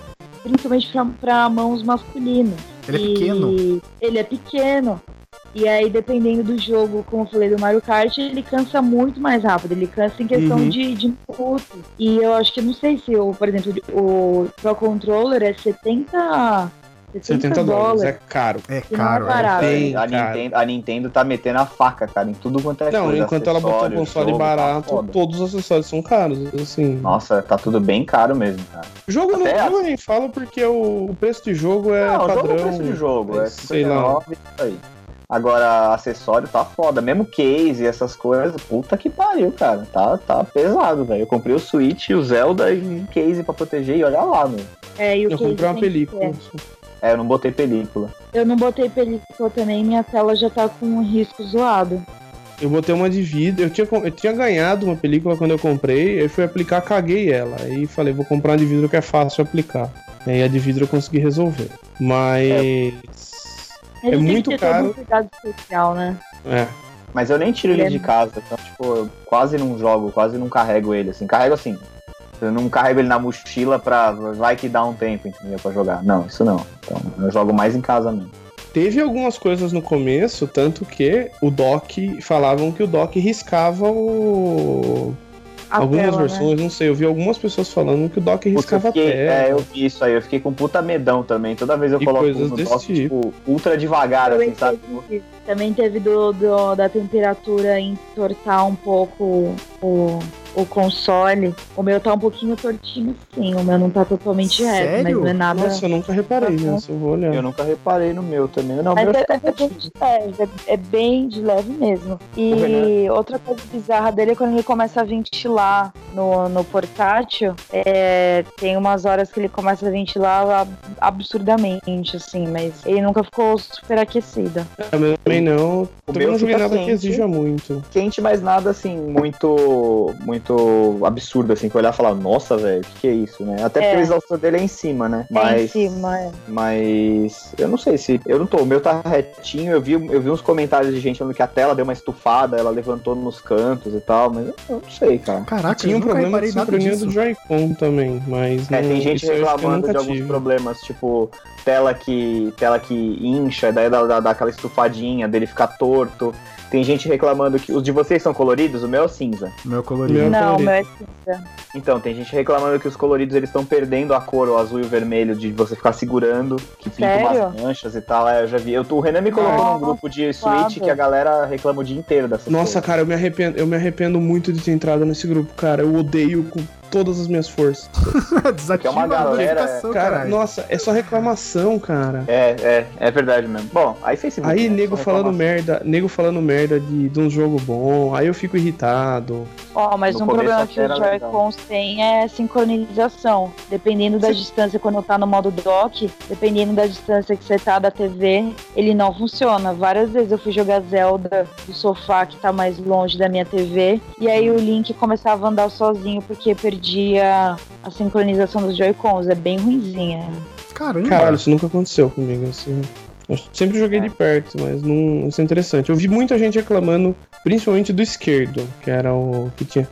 principalmente pra, pra mãos masculinas. Ele é E pequeno. Ele é pequeno. E aí, dependendo do jogo, como eu falei do Mario Kart, ele cansa muito mais rápido. Ele cansa em questão Uhum. de, de. E eu acho que, não sei se, o, por exemplo, o Pro Controller é 70, 70, 70 dólares, é caro. É não é caro, é. bem a, caro. Nintendo, a Nintendo tá metendo a faca, cara, em tudo quanto é Não, coisa. enquanto ela botou o acessório, console jogo, tá barato, foda. todos os acessórios são caros, assim. Nossa, tá tudo bem caro mesmo, cara. Jogo não, Até jogo a- eu nem falo porque o, o preço de jogo é não, padrão. jogo é preço de jogo, é sei lá. 59, isso aí. Agora, acessório tá foda. Mesmo case e essas coisas, puta que pariu, cara. Tá, tá pesado, velho. Eu comprei o Switch, o Zelda e case pra proteger e olha lá, meu. É, e o Eu case comprei uma película. ser. É, eu não botei película. Eu não botei película também, minha tela já tá com um risco zoado. Eu botei uma de vidro. Eu tinha, eu tinha ganhado uma película quando eu comprei. Aí fui aplicar, caguei ela. Aí falei, vou comprar uma de vidro que é fácil aplicar. Aí a de vidro eu consegui resolver. Mas. Gente tem muito caro. todo um cuidado especial, né? É. Mas eu nem tiro ele Ele é de casa, então, tipo, eu quase não jogo, quase não carrego ele, assim. Carrego assim. Eu não carrego ele na mochila pra. Vai que dá um tempo, entendeu? Pra jogar. Não, isso não. Então, eu jogo mais em casa mesmo. Teve algumas coisas no começo, tanto que o dock. Falavam que o dock riscava o. A algumas tela, né? versões, não sei. Eu vi algumas pessoas falando que o eu riscava a fiquei, tela. é, eu vi isso aí, eu fiquei com puta medão também. Toda vez eu E coloco coisas no desse dock, tipo. tipo, ultra devagar, Também assim, sabe? teve, também teve do, do- da temperatura entortar um pouco o, o console. O meu tá um pouquinho tortinho, sim. O meu não tá totalmente reto, mas Sério? não é nada. Nossa, eu nunca reparei Tá nisso. Eu vou olhar. Eu nunca reparei no meu também. Não, Mas meu é, é bem de leve, é, é bem de leve mesmo. E outra coisa bizarra dele é quando ele começa a ventilar no, no portátil. é, tem umas horas que ele começa a ventilar ab- absurdamente, assim, mas ele nunca ficou super aquecido. Eu também não. O Também meu não joguei nada que quente. exija muito. quente, mas nada assim, muito muito absurdo, assim, que olhar e falar, nossa, velho, o que, que é isso, né? Até porque É. o exaustor dele é em cima, né? É Mas, em cima, é. mas eu não sei se. Eu não tô, o meu tá retinho, eu vi, eu vi uns comentários de gente falando que a tela deu uma estufada, ela levantou nos cantos e tal, mas eu, eu não sei, cara. Caraca, Tinha eu um problema reparei de sincronia disso. do Joy-Con também, mas. É, não- tem gente reclamando de alguns tive. problemas, tipo, tela que, tela que incha, daí dá, dá, dá aquela estufadinha, dele ficar torto. Tem gente reclamando que os de vocês são coloridos, o meu é cinza. Meu colorido. Meu- Não, o colorido. meu é cinza. Então, tem gente reclamando que os coloridos eles estão perdendo a cor, o azul e o vermelho, de você ficar segurando, que pinta Sério? umas manchas e tal. É, eu já vi. Eu, o Renan me colocou num grupo de. Switch que a galera reclama o dia inteiro dessa Nossa, cara, eu me arrependo, eu me arrependo muito de ter entrado nesse grupo, cara. Eu odeio com todas as minhas forças. Desativa Que é uma galera, Cara, caralho. nossa, é só reclamação, cara. É, é, é verdade mesmo. Bom, aí Facebook. Aí, né, nego falando merda, nego falando merda de, de um jogo bom, aí eu fico irritado. Ó, mas No um problema que os. Joy-Cons têm é sincronização. Dependendo da distância, quando tá no modo dock, dependendo da distância que você tá da TV, ele não funciona. Várias vezes eu fui jogar Zelda do sofá que tá mais longe da minha TV, e aí o Link começava a andar sozinho porque perdia a sincronização dos Joy-Cons. É bem ruimzinha. Caramba. Caralho, isso nunca aconteceu comigo, assim. Eu sempre joguei É. de perto, mas não. Isso é interessante. Eu vi muita gente reclamando, principalmente do esquerdo, que era o que tinha.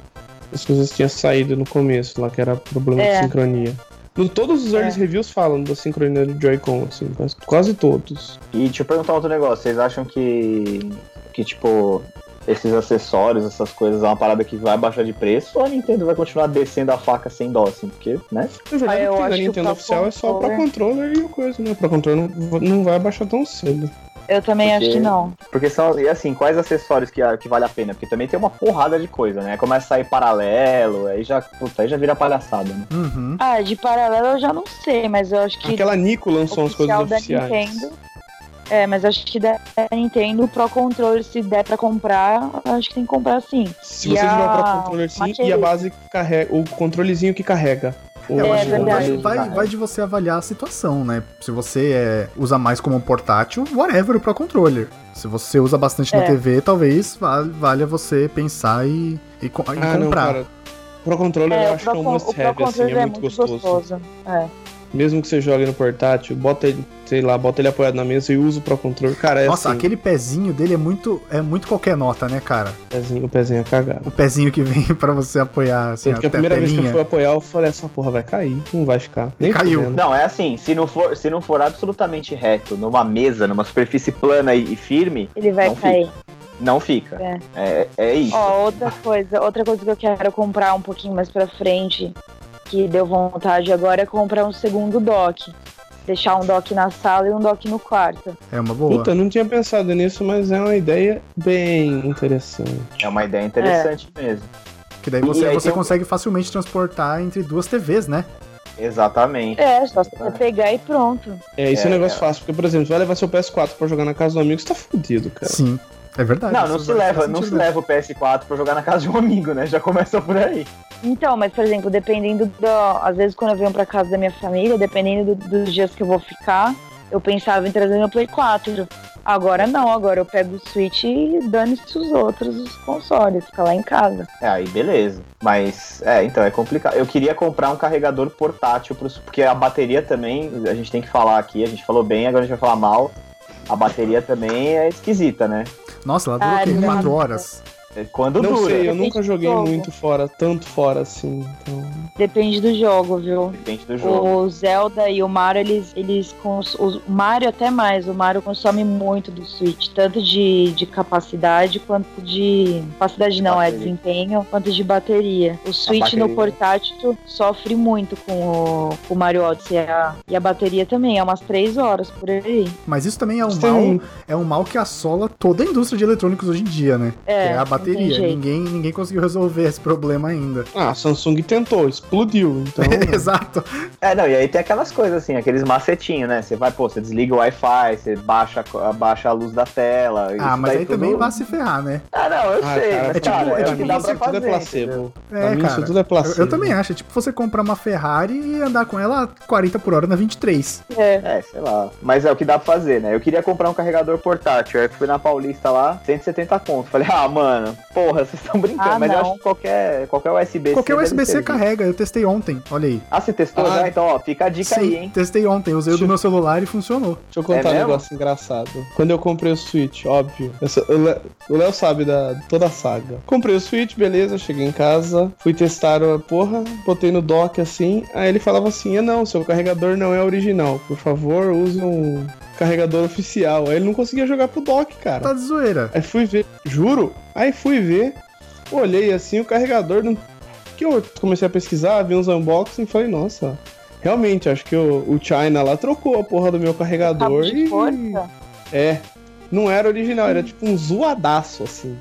As coisas tinham saído no começo lá, que era problema É. de sincronia. No, todos os early É. reviews falam da sincronia do Joy-Con, assim, quase, quase todos. E deixa eu perguntar outro negócio. Vocês acham que. que, tipo. Esses acessórios, essas coisas, é uma parada que vai baixar de preço ou a Nintendo vai continuar descendo a faca sem dó, assim? Porque, né? Verdade, Ah, eu o Nintendo oficial é só pra Controller- e a coisa, né? Pra controller não, não vai baixar tão cedo. Eu também Porque- acho que não. Porque são, e assim, quais acessórios que, que vale a pena? Porque também tem uma porrada de coisa, né? Começa a sair paralelo, aí já, puta, aí já vira palhaçada, né? Uhum. Ah, de paralelo eu já não sei, mas eu acho que Aquela Nico lançou umas coisas da oficiais. Nintendo. É, mas acho que da Nintendo, o Pro Controller, se der pra comprar, acho que tem que comprar sim. Se E você tiver o a Pro Controller sim, e a base que carrega, o controlezinho que carrega. O- Eu É acho, eu verdade. acho que vai, vai de você avaliar a situação, né? Se você é, usa mais como um portátil, whatever o Pro Controller. Se você usa bastante na É. TV, talvez val- valha você pensar e, e, e Ah, não, comprar. cara. Pro Controller É, eu o acho que é um Con- must o Pro have, assim, Controller é é muito muito gostoso. gostoso. É. Mesmo que você jogue no portátil, bota ele, sei lá, bota ele apoiado na mesa e usa o Pro Controller. Cara, é Nossa, assim, aquele pezinho dele é muito, é muito qualquer nota, né, cara? o pezinho, o pezinho é cagado. O pezinho que vem pra você apoiar, assim, que a a primeira vez que eu fui apoiar, eu falei, essa porra vai cair, não vai ficar. Nem Caiu. fudendo. Não, é assim, se não for, se não for absolutamente reto, numa mesa, numa superfície plana e, e firme, Ele vai cair. não fica. É. É, é isso. Ó, outra coisa, outra coisa que eu quero comprar um pouquinho mais pra frente, que deu vontade agora, é comprar um segundo dock. Deixar um dock na sala e um dock no quarto. É uma boa. Puta, eu não tinha pensado nisso, mas é uma ideia bem interessante. É uma ideia interessante mesmo. Que daí você, aí você tem um- consegue facilmente transportar entre duas TVs, né? Exatamente. É, só você pegar e pronto. É, isso é, É, um negócio é. fácil, porque, por exemplo, você vai levar seu PS4 pra jogar na casa do amigo, você tá fudido, cara. Sim. É verdade. Não, não se leva, não se leva o PS4 pra jogar na casa de um amigo, né? Já começa por aí. Então, mas por exemplo, dependendo do. Às vezes quando eu venho pra casa da minha família, dependendo do- dos dias que eu vou ficar, eu pensava em trazer meu Play 4. Agora não, agora eu pego o Switch e dane-se os outros os consoles, fica lá em casa. É, aí beleza. Mas, é, então é complicado. Eu queria comprar um carregador portátil, pros, porque a bateria também, a gente tem que falar aqui, a gente falou bem, agora a gente vai falar mal. A bateria também é esquisita, né? Nossa, ela dura Ah, o quê? não. 4 horas. É Quando Não dura. sei, eu Depende nunca joguei muito fora, tanto fora assim. Então... Depende do jogo, viu? Depende do jogo. O Zelda e o Mario, eles, eles cons... o Mario até mais, o Mario consome muito do Switch, tanto de, de capacidade quanto de. Capacidade não, é Bateria. desempenho, quanto de bateria. O Switch no bateria. portátil sofre muito com o, com o Mario Odyssey e a, e a bateria também, é umas 3 horas por aí. Mas isso também é um Isso mal, é um mal que assola toda a indústria de eletrônicos hoje em dia, né? É, que é a bateria. Ninguém, ninguém conseguiu resolver esse problema ainda. Ah, a Samsung tentou, explodiu. Então, Exato. É, não, e aí tem aquelas coisas assim, aqueles macetinhos, né? Você vai, pô, você desliga o Wi-Fi, você baixa, a- baixa a luz da tela. Ah, isso mas daí aí tudo- também vai se ferrar, né? Ah, não, eu Ah, sei, cara, mas, é tipo- cara, é é tipo o que dá pra tudo fazer. é entendeu? placebo. É, pra mim, cara. isso tudo é placebo. Eu, eu também acho. É tipo você comprar uma Ferrari e andar com ela a 40 por hora na 23. É. É, sei lá. Mas é o que dá pra fazer, né? Eu queria comprar um carregador portátil. Aí fui na Paulista lá, 170 conto. Falei, ah, mano, porra, vocês estão brincando. Ah, mas eu não. acho que qualquer, qualquer USB-C. Qualquer USB-C carrega. Eu testei ontem. Olha aí. Ah, você testou Ah. já? Então, ó, fica a dica aí, hein? testei ontem. Usei o do Deixa- meu celular e funcionou. Deixa eu contar É um mesmo? negócio engraçado. Quando eu comprei o Switch, óbvio. Le- o Léo sabe da toda a saga. Comprei o Switch, beleza, cheguei em casa, fui testar a porra, botei no dock assim. Aí ele falava assim: ah, não, seu carregador não é original. Por favor, use um carregador oficial. Aí ele não conseguia jogar pro dock, cara. Tá de zoeira. Aí fui ver, juro. Aí fui ver, olhei assim, o carregador não. Que eu comecei a pesquisar, vi uns unboxing e falei, nossa, realmente, acho que o, o China lá trocou a porra do meu carregador de e. força. É. Não era original, era tipo um zoadaço, assim.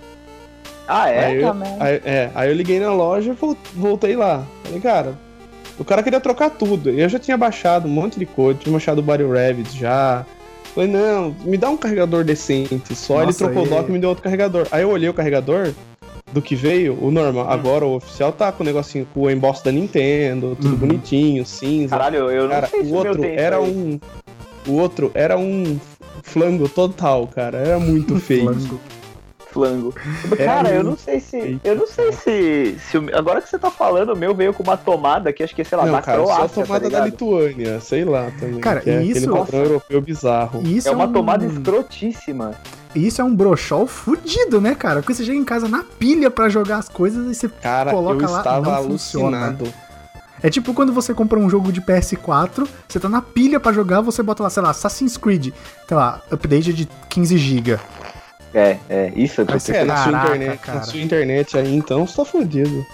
Ah, é? Aí eu, Também. aí, é, aí eu liguei na loja e vol- voltei lá. Falei, cara, o cara queria trocar tudo. Eu já tinha baixado um monte de coisa, tinha baixado o Body Rabbit já. Falei, não, me dá um carregador decente. Só ele Nossa, trocou e- o dock e me deu outro carregador. Aí eu olhei o carregador do que veio, o normal. Hum. Agora o oficial tá com o negocinho com o emboss da Nintendo, tudo Uhum. bonitinho, cinza. Caralho, eu não Cara, sei se o o meu outro tem isso era aí. um. O outro era um flango total, cara. Era muito feio. Flango. É Cara, eu não sei se. Eu não sei se. se o- agora que você tá falando, o meu veio com uma tomada que acho que, sei lá, não, da cara, só a Croácia. tomada tá da? Lituânia, sei lá também. Cara, que é e aquele isso- padrão europeu bizarro. Isso É uma um- tomada escrotíssima. Isso é um brochol fudido, né, cara? Porque você chega em casa na pilha pra jogar as coisas e você Cara, coloca eu lá, estava não funciona. alucinado. É tipo quando você compra um jogo de PS4, você tá na pilha pra jogar, você bota lá, sei lá, Assassin's Creed, sei lá, update de 15 GB. É, é, isso Mas tô É, na sua, internet, cara. na sua internet aí, então, você tá fudido.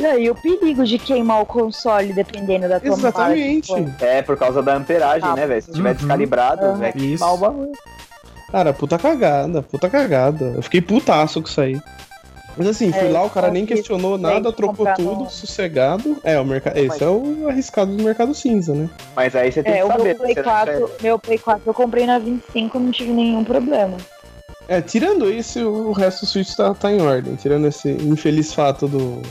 Não, e o perigo de queimar o console dependendo da tomada. Exatamente. É, por causa da amperagem, Ah, né, velho? Se tiver uhum. descalibrado, Uhum. vai queimar Isso. o bagulho. Cara, puta cagada, puta cagada. Eu fiquei putaço com isso aí. Mas assim, fui É, lá, o cara nem questionou nada, trocou tudo, no- sossegado. É, o mercado. Esse é o arriscado do mercado cinza, né? Mas aí você tem É, que o saber. meu Play, você 4, meu Play 4 eu comprei na 25 não tive nenhum problema. É, tirando isso, o resto do Switch tá, tá em ordem. Tirando esse infeliz fato do,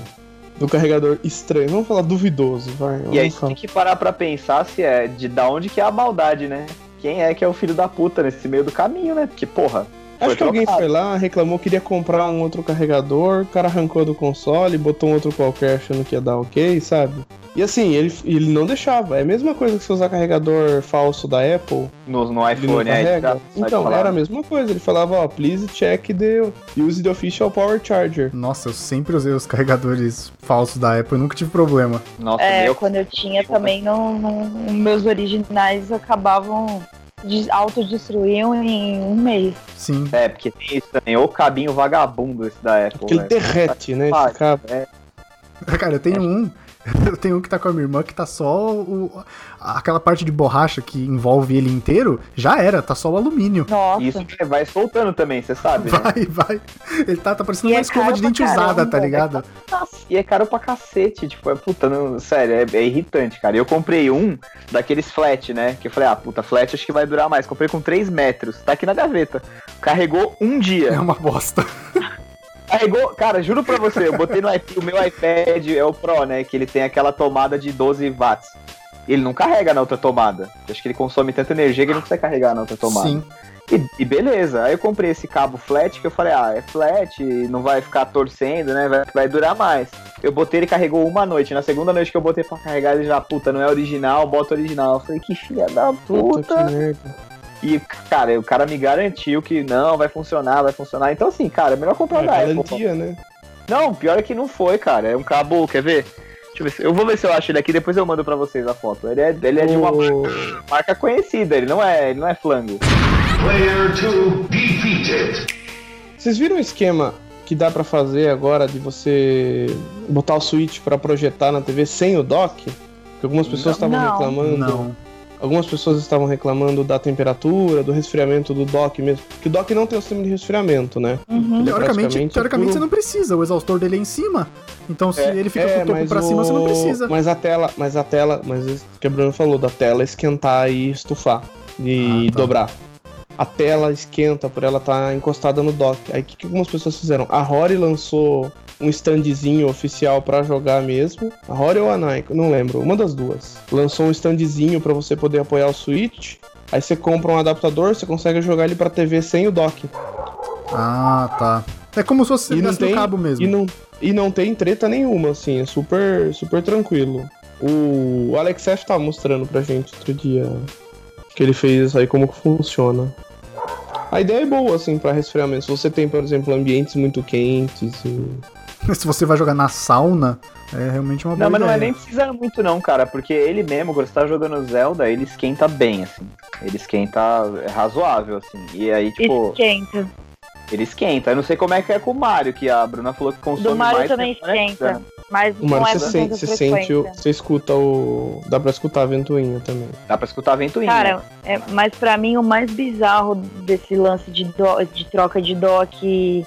do carregador estranho. Vamos falar duvidoso, vai. E aí falar. tem que parar pra pensar se é de da onde que é a maldade, né? Quem é que é o filho da puta nesse meio do caminho, né? Porque, porra. Acho foi que alguém foi lá, reclamou, queria comprar um outro carregador, o cara arrancou do console, botou um outro qualquer achando que ia dar ok, sabe? E assim, ele, ele não deixava. É a mesma coisa que você usar carregador falso da Apple. No, no iPhone já- sai Então, era a mesma coisa. Ele falava, ó, please check the use the official power charger. Nossa, eu sempre usei os carregadores falsos da Apple, eu nunca tive problema. Nossa, É, meu. quando eu tinha também, não, não- meus originais acabavam autodestruíam em um mês. Sim. É, porque tem isso também. O cabinho vagabundo esse da Apple. Porque ele velho. derrete, né? Ah, Esse cabo. é. Cara, eu tenho um. Eu tenho um que tá com a minha irmã que tá só o, aquela parte de borracha que envolve ele inteiro, já era, tá só o alumínio. Nossa. Isso vai soltando também, você sabe, né? Vai, vai. Ele tá, tá parecendo E uma é escova de dente usada, caramba, tá ligado? E é caro pra cacete, tipo, é puta, não, sério, é, é irritante, cara. Eu comprei um daqueles flat, né? Que eu falei, ah, puta, flat acho que vai durar mais. Comprei com 3 metros, tá aqui na gaveta. Carregou um É dia. uma bosta. Carregou, cara, juro pra você, eu botei no iPad, o meu iPad é o Pro, né? Que ele tem aquela tomada de 12 watts. Ele não carrega na outra tomada. Acho que ele consome tanta energia que ele não consegue carregar na outra tomada. Sim. E, e beleza, aí eu comprei esse cabo flat que eu falei, ah, é flat, não vai ficar torcendo, né? Vai, vai durar mais. Eu botei, ele carregou uma noite. Na segunda noite que eu botei pra carregar, ele já, puta, não é original, bota original. Eu falei, que filha da Puta, puta. E, cara, o cara me garantiu que não, vai funcionar, vai funcionar. Então, assim, cara, é melhor comprar É da Apple. né? Não, pior é que não foi, cara. É um cabo, quer ver? Deixa eu ver se, eu vou ver se eu acho ele aqui, depois eu mando pra vocês a foto. Ele é, ele é de uma O- marca conhecida, ele não é, ele não é flango. Player 2 defeated. Vocês viram o esquema que dá pra fazer agora de você botar o Switch pra projetar na TV sem o dock? Que algumas pessoas estavam Não. reclamando. Não. Algumas pessoas estavam reclamando da temperatura, do resfriamento do dock mesmo. Que o dock não tem o sistema de resfriamento, né? Uhum. Ele é Teoricamente, teoricamente puro- você não precisa, o exaustor dele é em cima. Então se É, ele fica com o topo pra cima, você não o- precisa. Mas a tela, mas a tela, mas isso que a Bruno falou, da tela esquentar e estufar. E Ah, tá. dobrar. A tela esquenta por ela estar encostada no dock. Aí o que, que algumas pessoas fizeram? A Rory lançou um standzinho oficial pra jogar mesmo. A Rory ou a Nike? Não lembro. Uma das duas. Lançou um standzinho pra você poder apoiar o Switch. Aí você compra um adaptador, você consegue jogar ele pra TV sem o dock. Ah, tá. É como se fosse E não tem cabo mesmo. E não, e não tem treta nenhuma, assim, é super, super tranquilo. O Alex F tava mostrando pra gente outro dia que ele fez isso aí, como que funciona. A ideia é boa, assim, pra resfriamento. Se você tem, por exemplo, ambientes muito quentes e... Se você vai jogar na sauna, é realmente uma boa Não, mas não é ideia. nem precisando muito não, cara, porque ele mesmo, quando você tá jogando Zelda, ele esquenta bem, assim. Ele esquenta é razoável, assim. E aí, tipo, Esquenta. ele esquenta. Eu não sei como é que é com o Mario, que a Bruna falou que consome Do Mario mais. também né? esquenta. Mas O não Mario é você sente, você sente, você escuta o... Dá pra escutar a ventoinha também. Dá pra escutar a ventoinha. Cara, é, mas pra mim o mais bizarro desse lance de, do- de troca de dock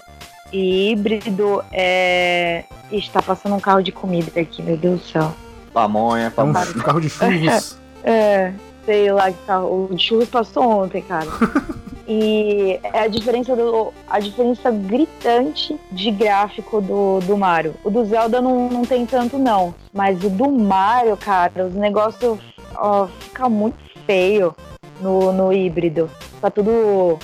e híbrido é. Ixi, tá passando um carro de comida aqui, meu Deus do céu. pamonha, É um pamonha. ch- carro de churros. É, sei lá que carro. O de churros passou ontem, cara. E é a diferença do. A diferença gritante de gráfico do, do Mario. O do Zelda não, não tem tanto, não. Mas o do Mario, cara, os negócios ó, fica muito feio no, no híbrido. Tá tudo.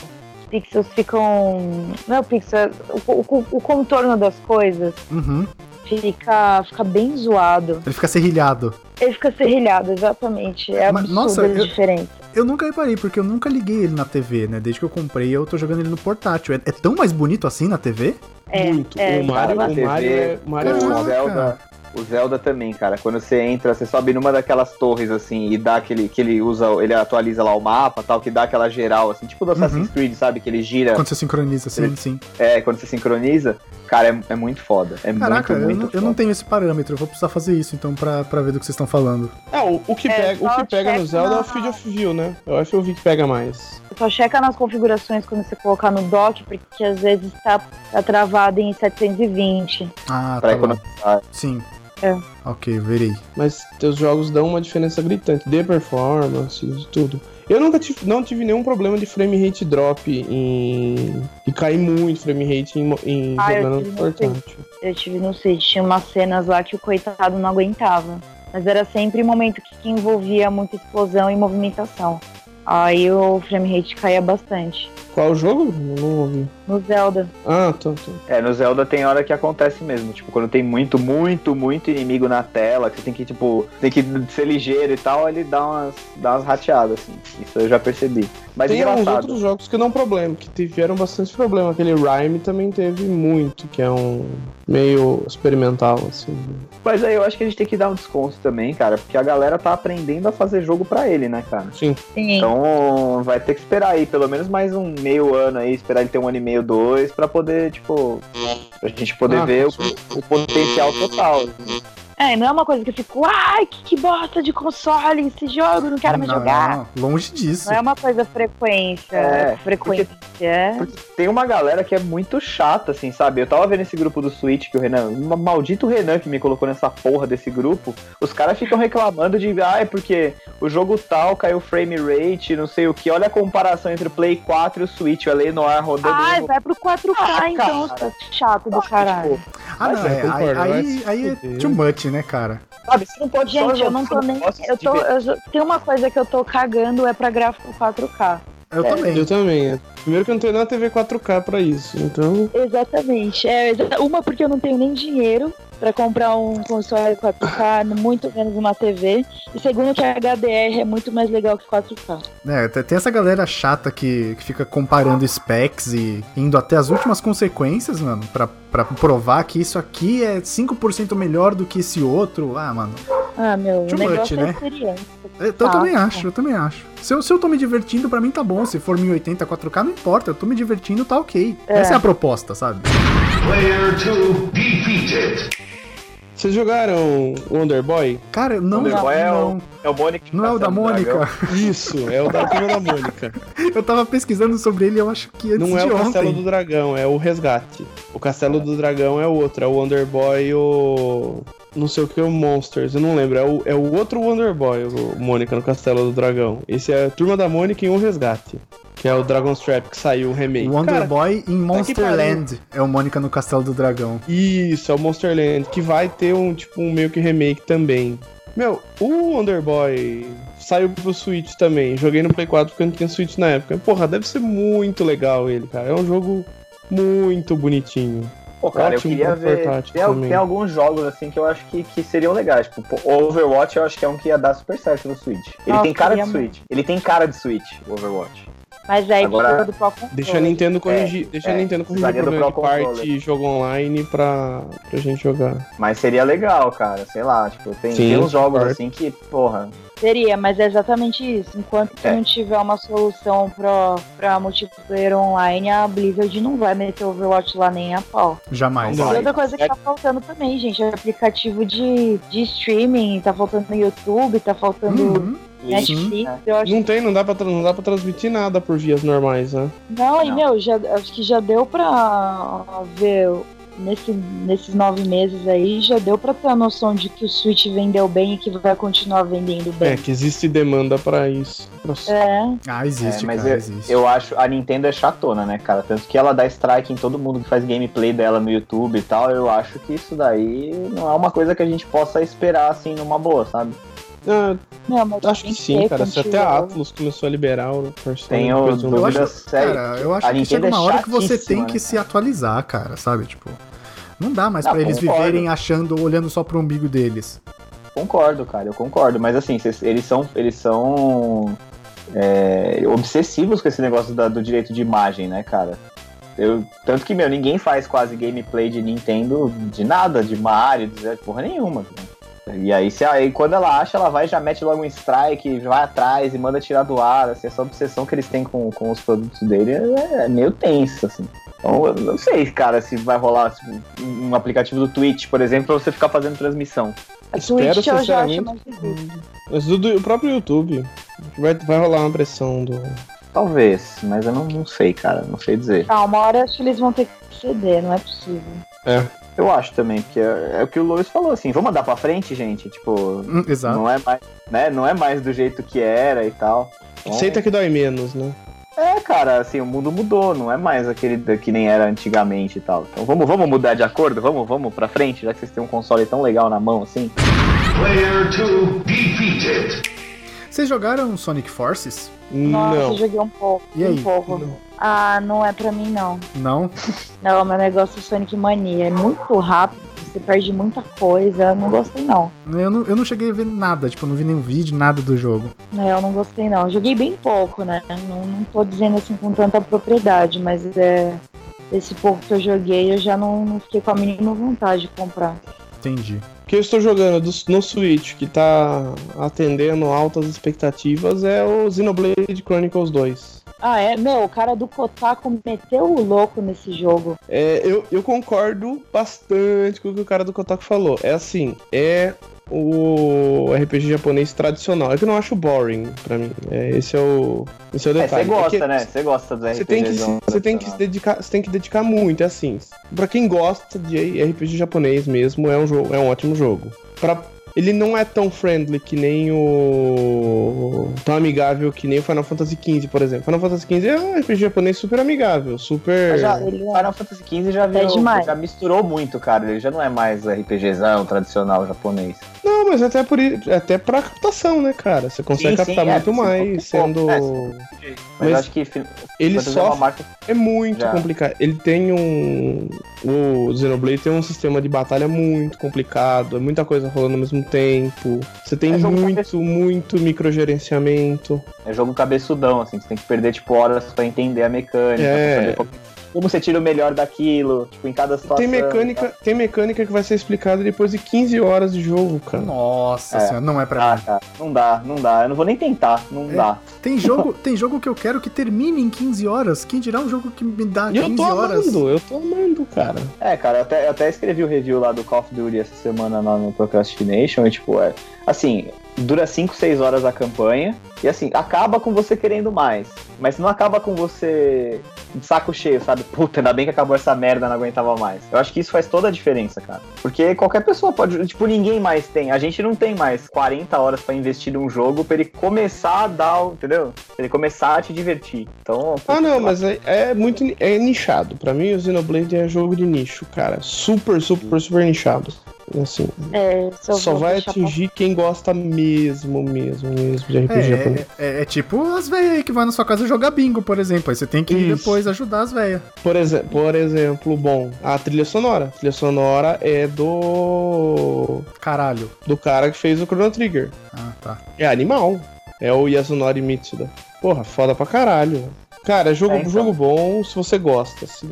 Os pixels ficam. Não é o pixel, o, o, o contorno das coisas Uhum. fica, fica bem zoado. Ele fica serrilhado. Ele fica serrilhado, exatamente. É Mas, nossa, a eu- diferença. Eu nunca reparei, porque eu nunca liguei ele na TV, né? Desde que eu comprei, eu tô jogando ele no portátil. É, é tão mais bonito assim na TV? É, Muito. é, o Mario, o na Mario, TV, é, o Mario é Caraca. o uma- Zelda, o Zelda também, cara. Quando você entra, você sobe numa daquelas torres assim e dá aquele que ele usa, ele atualiza lá o mapa, tal, que dá aquela geral assim, tipo do Assassin's Uhum. Creed, sabe? Que ele gira, Quando você sincroniza, sim, sim. é, quando você sincroniza. Cara, é, é muito foda. É Caraca, muito, eu, muito não, eu não tenho esse parâmetro. Eu vou precisar fazer isso, então, pra, pra ver do que vocês estão falando. É, o, o que É, pega, o que pega no Zelda é na- o Field of View, né? É o FOV que pega mais. Só checa nas configurações quando você colocar no dock, porque às vezes tá, tá travado em 720. Ah, Pra tá economizar. Sim. É. Ok, verei. Mas teus jogos dão uma diferença gritante de performance e tudo. Eu nunca tive, não tive nenhum problema de frame rate drop em. e cair muito frame rate em, em Ah, eu jogando tive no no portátil. Eu tive no Switch, tinha umas cenas lá que o coitado não aguentava. Mas era sempre um momento que, que envolvia muita explosão e movimentação. Aí o frame rate caía bastante. Qual o jogo? Não ouvi. No Zelda. Ah, tô, tô. É, no Zelda tem hora que acontece mesmo. Tipo, quando tem muito, muito, muito inimigo na tela, que você tem que, tipo, tem que ser ligeiro e tal, ele dá umas, dá umas rateadas, assim. Isso eu já percebi. Mas Tem alguns engraçado. outros jogos que não problema, que tiveram bastante problema. Aquele Rhyme também teve muito, que é um meio experimental, assim. Mas aí eu acho que a gente tem que dar um desconto também, cara, porque a galera tá aprendendo a fazer jogo pra ele, né, cara? Sim. Sim. Então vai ter que esperar aí, pelo menos mais um meio ano aí, esperar ele ter um ano e meio, dois, pra poder, tipo, pra gente poder Ah, ver o, o potencial total. assim. É, não é uma coisa que eu fico, ai, que, que bosta de console esse jogo, não quero mais Não, jogar. Longe disso. Não é uma coisa frequência. É, frequência. é. Porque tem uma galera que é muito chata, assim, sabe? Eu tava vendo esse grupo do Switch que o Renan, um maldito Renan que me colocou nessa porra desse grupo. Os caras ficam reclamando de, ah, é porque o jogo tal caiu frame rate, não sei o que. Olha a comparação entre o Play 4 e o Switch, o LA Noir rodando. Ai, no- vai pro 4K Ah, então, cara. seu chato do caralho. Tipo, Ah, não, Mas é, é, aí, aí, aí é too much, né, cara? sabe, você não pode só Gente, eu não tô nem. Eu tô, eu, tem uma coisa que eu tô cagando é pra gráfico 4K. Eu É, também. Eu também. Primeiro que eu não tenho nada TV 4K pra isso, então. Exatamente. É, uma porque eu não tenho nem dinheiro pra comprar um console 4K, muito menos uma TV. E segundo que a HDR é muito mais legal que 4K. É, te- tem essa galera chata que, que fica comparando specs e indo até as últimas consequências, mano, pra, pra provar que isso aqui é 5% melhor do que esse outro. Ah, mano. Ah, meu, Too much, é né? experiência. Eu, eu Tá. também acho, eu também acho. Se eu, se eu tô me divertindo, pra mim tá bom. Se for 1080 4K, não importa. Eu tô me divertindo, tá ok. Essa é a proposta, sabe? Player 2 defeated. Vocês jogaram Wonder Boy? Cara, não, Wonder Boy é o- não. É o Mônica. Não é o da Castelo do Dragão. Mônica. Isso, é o da turma da Mônica. Eu tava pesquisando sobre ele, eu acho que antes Não é de o Castelo ontem. do Dragão, é o Resgate. O Castelo do Dragão é o outro, é o Wonder Boy e o. Não sei o que, o Monsters, eu não lembro. É o, é o outro Wonder Boy, o Mônica no Castelo do Dragão. Esse é a Turma da Mônica em um Resgate. Que é o Dragon's Trap que saiu o remake. Wonder Cara, Boy em Monsterland. É o Mônica no Castelo do Dragão. Isso, é o Monsterland, que vai ter um tipo um meio que remake também. Meu, o Wonder Boy saiu pro Switch também. Joguei no Play 4 porque eu não tinha Switch na época. Porra, deve ser muito legal ele, cara. É um jogo muito bonitinho. Pô, cara, Ótimo eu queria ver. Tem, tem alguns jogos assim que eu acho que, que seriam legais. Tipo, Overwatch eu acho que é um que ia dar super certo no Switch. Ele Nossa, tem cara de Switch. Ele tem cara de Switch, o Overwatch. Mas aí Agora, precisa do próprio Deixa a controle. Nintendo corrigir, deixa a é, Nintendo corrigir o problema de Pro parte e jogo online pra, pra gente jogar. Mas seria legal, cara. Sei lá, tipo, tem, Sim, tem uns jogos concordo. assim que, porra. Seria, mas é exatamente isso. Enquanto É. não tiver uma solução pra, pra multiplayer online, a Blizzard não vai meter Overwatch lá nem a pau. Jamais. E outra coisa que tá faltando também, gente, é aplicativo de, de streaming, tá faltando no YouTube, tá faltando Uhum. Netflix. Eu acho Não tem, não dá pra, não dá pra transmitir nada por vias normais, né? Não, e meu, já, acho que já deu pra ver nesse, nesses nove meses aí, já deu pra ter a noção de que o Switch vendeu bem e que vai continuar vendendo É, bem. que existe demanda pra isso. Pra- É, Ah, existe, É, mas cara, eu, existe. eu acho a Nintendo é chatona, né, cara? Tanto que ela dá strike em todo mundo que faz gameplay dela no YouTube e tal. Eu acho que isso daí não é uma coisa que a gente possa esperar assim numa boa, sabe? Ah, não, mas acho que sim, cara. Se até a Atlus começou a liberar o Persona. Tenho dúvidas sérias. cara, eu acho A que Nintendo chega uma é hora que você tem chatíssima, que né, se atualizar, cara, sabe? Tipo, não dá mais Não, pra eles concordo. viverem achando, olhando só pro umbigo deles. Concordo, cara, eu concordo. Mas assim, cês- eles são. Eles são. é, obsessivos com esse negócio da- do direito de imagem, né, cara? Eu, tanto que, meu, ninguém faz quase gameplay de Nintendo de nada, de Mario, de porra nenhuma. E aí, se, aí, quando ela acha, ela vai e já mete logo um strike, vai atrás e manda tirar do ar. Assim, essa obsessão que eles têm com, com os produtos dele é, é meio tensa, assim. Então, eu não sei, cara, se vai rolar tipo, um aplicativo do Twitch, por exemplo, pra você ficar fazendo transmissão. A Espero, Twitch sinceramente. Mas do, do próprio YouTube. Vai, vai rolar uma pressão do. Talvez, mas eu não, não sei, cara. Não sei dizer. Ah, uma hora acho que eles vão ter que ceder, não é possível. É. Eu acho também, porque é, é o que o Luiz falou, assim, vamos andar pra frente, gente? Tipo, Hum, exato. não é mais, né? Não é mais do jeito que era e tal. Então, Aceita que dói menos, né? É, cara, assim, o mundo mudou, não é mais aquele da- que nem era antigamente e tal. Então vamos, vamos mudar de acordo? Vamos, vamos pra frente, já que vocês têm um console tão legal na mão, assim. Player 2 defeated. Vocês jogaram Sonic Forces? Nossa, eu Não. joguei um pouco. E aí? Um pouco. Não. Ah, não é pra mim, não. Não? Não, meu negócio é Sonic Mania. É muito rápido, você perde muita coisa. Eu não gostei, não. Eu não, eu não cheguei a ver nada, tipo, não vi nenhum vídeo, nada do jogo. Não, eu não gostei, não. Joguei bem pouco, né? Não, não tô dizendo assim com tanta propriedade, mas é. Esse pouco que eu joguei, eu já não, não fiquei com a mínima vontade de comprar. Entendi. O que eu estou jogando do- no Switch, que tá atendendo altas expectativas, é o Xenoblade Chronicles 2. Ah, é? Meu, o cara do Kotaku meteu o louco nesse jogo. É, eu, eu concordo bastante com o que o cara do Kotaku falou. É assim, é o RPG japonês tradicional. É que eu não acho boring pra mim. É, esse é o, esse é o É, detalhe. você gosta, É né? Você gosta dos Você tem, que, você, tem que se dedicar, você tem que dedicar muito, é assim. Pra quem gosta de RPG japonês mesmo, é um, jogo, é um ótimo jogo. Pra, ele não é tão friendly que nem o. tão amigável que nem o Final Fantasy XV, por exemplo. Final Fantasy XV é um RPG japonês super amigável, super. Já, Ele é- Final Fantasy XV já, virou, demais. já misturou muito, cara. Ele já não é mais RPGzão tradicional japonês. Não, mas até, por, até pra captação, né, cara? Você consegue Sim, sim, captar é, muito sim, mais pouco, sendo. é, sim. Mas, Mas acho que ele é sofre. marca É muito Já. complicado. Ele tem um. O Xenoblade tem um sistema de batalha muito complicado. É muita coisa rolando ao mesmo tempo. Você tem É muito, cabeça- muito microgerenciamento. É jogo cabeçudão, assim, você tem que perder, tipo, horas pra entender a mecânica, É. pra saber como, como você tira o melhor daquilo, tipo, em cada situação. Tem mecânica, tem mecânica que vai ser explicada depois de 15 horas de jogo, cara. Nossa É. senhora, não é pra Ah, mim. cara, não dá, não dá. Eu não vou nem tentar, não É. dá. Tem jogo, tem jogo que eu quero que termine em 15 horas. Quem dirá um jogo que me dá E eu 15 tô horas? amando, eu tô amando, cara. É, cara, eu até, eu até escrevi o review lá do Call of Duty essa semana lá no Procrastination e, tipo, é. Assim, dura 5, 6 horas a campanha. E assim, acaba com você querendo mais. Mas não acaba com você de saco cheio, sabe? Puta, ainda bem que acabou essa merda, não aguentava mais. Eu acho que isso faz toda a diferença, cara. Porque qualquer pessoa pode. Tipo, ninguém mais tem. A gente não tem mais 40 horas pra investir num jogo pra ele começar a dar, o- entendeu? Pra ele começar a te divertir. Então. Ah, não, mas é, é muito é nichado. Pra mim, o Xenoblade é jogo de nicho, cara. Super, super, super nichado. Assim, É, eu só vai atingir quem gosta mesmo, mesmo, mesmo de RPG. É, é, é tipo as velhas aí que vai na sua casa jogar bingo, por exemplo. Aí você tem que ir Isso. Depois ajudar as velhas. Por, exe por exemplo, bom, a trilha sonora. A trilha sonora é do. Caralho. do cara que fez o Chrono Trigger. Ah, tá. É animal. É o Yasunori Mitsuda. Porra, foda pra caralho. Cara, é jogo, É, então. jogo bom se você gosta. Assim.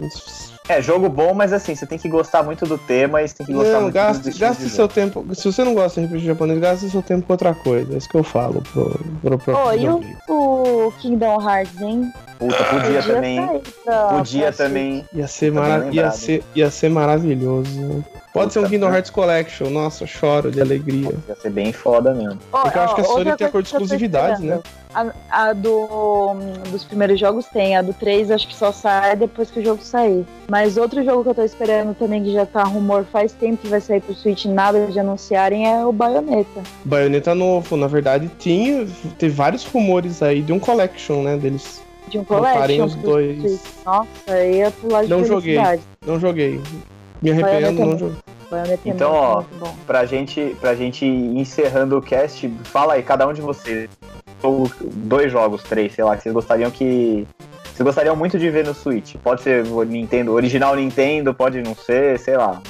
É, jogo bom, mas assim, você tem que gostar muito do tema e você tem que gostar Não, muito gaste, estilos gaste de seu jogo. tempo. Se você não gosta de RPG japonês, gaste seu tempo com outra coisa. É isso que eu falo pro, pro, pro Ô, e o, o Kingdom Hearts, hein? Puta, podia também. sair pra- Podia também. Ia ser, mara ia, ser, ia ser maravilhoso. Pode ser um Kingdom. Hearts Collection. Nossa, eu choro de alegria. Ia ser bem foda mesmo. Ó, Porque eu acho que a Sony tem acordo de exclusividade, né? A, a do, dos primeiros jogos tem, a do 3 acho que só sai depois que o jogo sair. Mas outro jogo que eu tô esperando também, que já tá rumor faz tempo que vai sair pro Switch, nada de anunciarem, é o Bayonetta. Bayonetta novo, na verdade, tinha. Teve vários rumores aí de um collection, né? Deles. De um Colocarem collection os dois. Nossa, eu ia pular de Não joguei. Não joguei. Me arrependo, Então, ó. Pra gente, pra gente ir encerrando o cast, fala aí, cada um de vocês. Ou dois jogos, três, sei lá, que vocês gostariam que. Vocês gostariam muito de ver no Switch. Pode ser o Nintendo, original Nintendo, pode não ser, sei lá.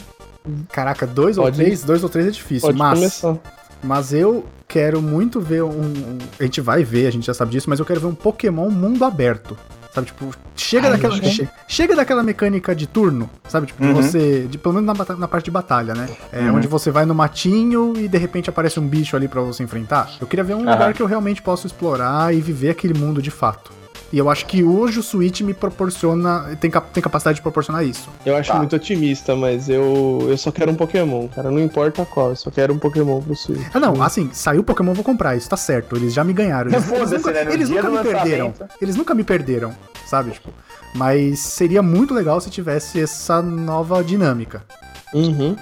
Caraca, dois ou Pode- três? Dois ou três é difícil, Pode mas. começar. Mas eu quero muito ver um, um- A gente vai ver, a gente já sabe disso, mas eu quero ver um Pokémon mundo aberto. Sabe, tipo, chega Ai, daquela. che- chega daquela mecânica de turno, sabe? Tipo, de Uhum. você. De, pelo menos na, na parte de batalha, né? É, Uhum. Onde você vai no matinho e de repente aparece um bicho ali pra você enfrentar. Eu queria ver um Aham. lugar que eu realmente possa explorar e viver aquele mundo de fato. E eu acho que hoje o Switch me proporciona. Tem, cap- tem capacidade de proporcionar isso. Eu acho Tá. muito otimista, mas eu, eu só quero um Pokémon, cara. Não importa qual, eu só quero um Pokémon pro Switch. Ah, não, assim, saiu Pokémon, eu vou comprar, isso tá certo. Eles já me ganharam. Eles, eles nunca, né? Eles nunca me perderam. Eles nunca me perderam, sabe? Tipo, mas seria muito legal se tivesse essa nova dinâmica. Uhum.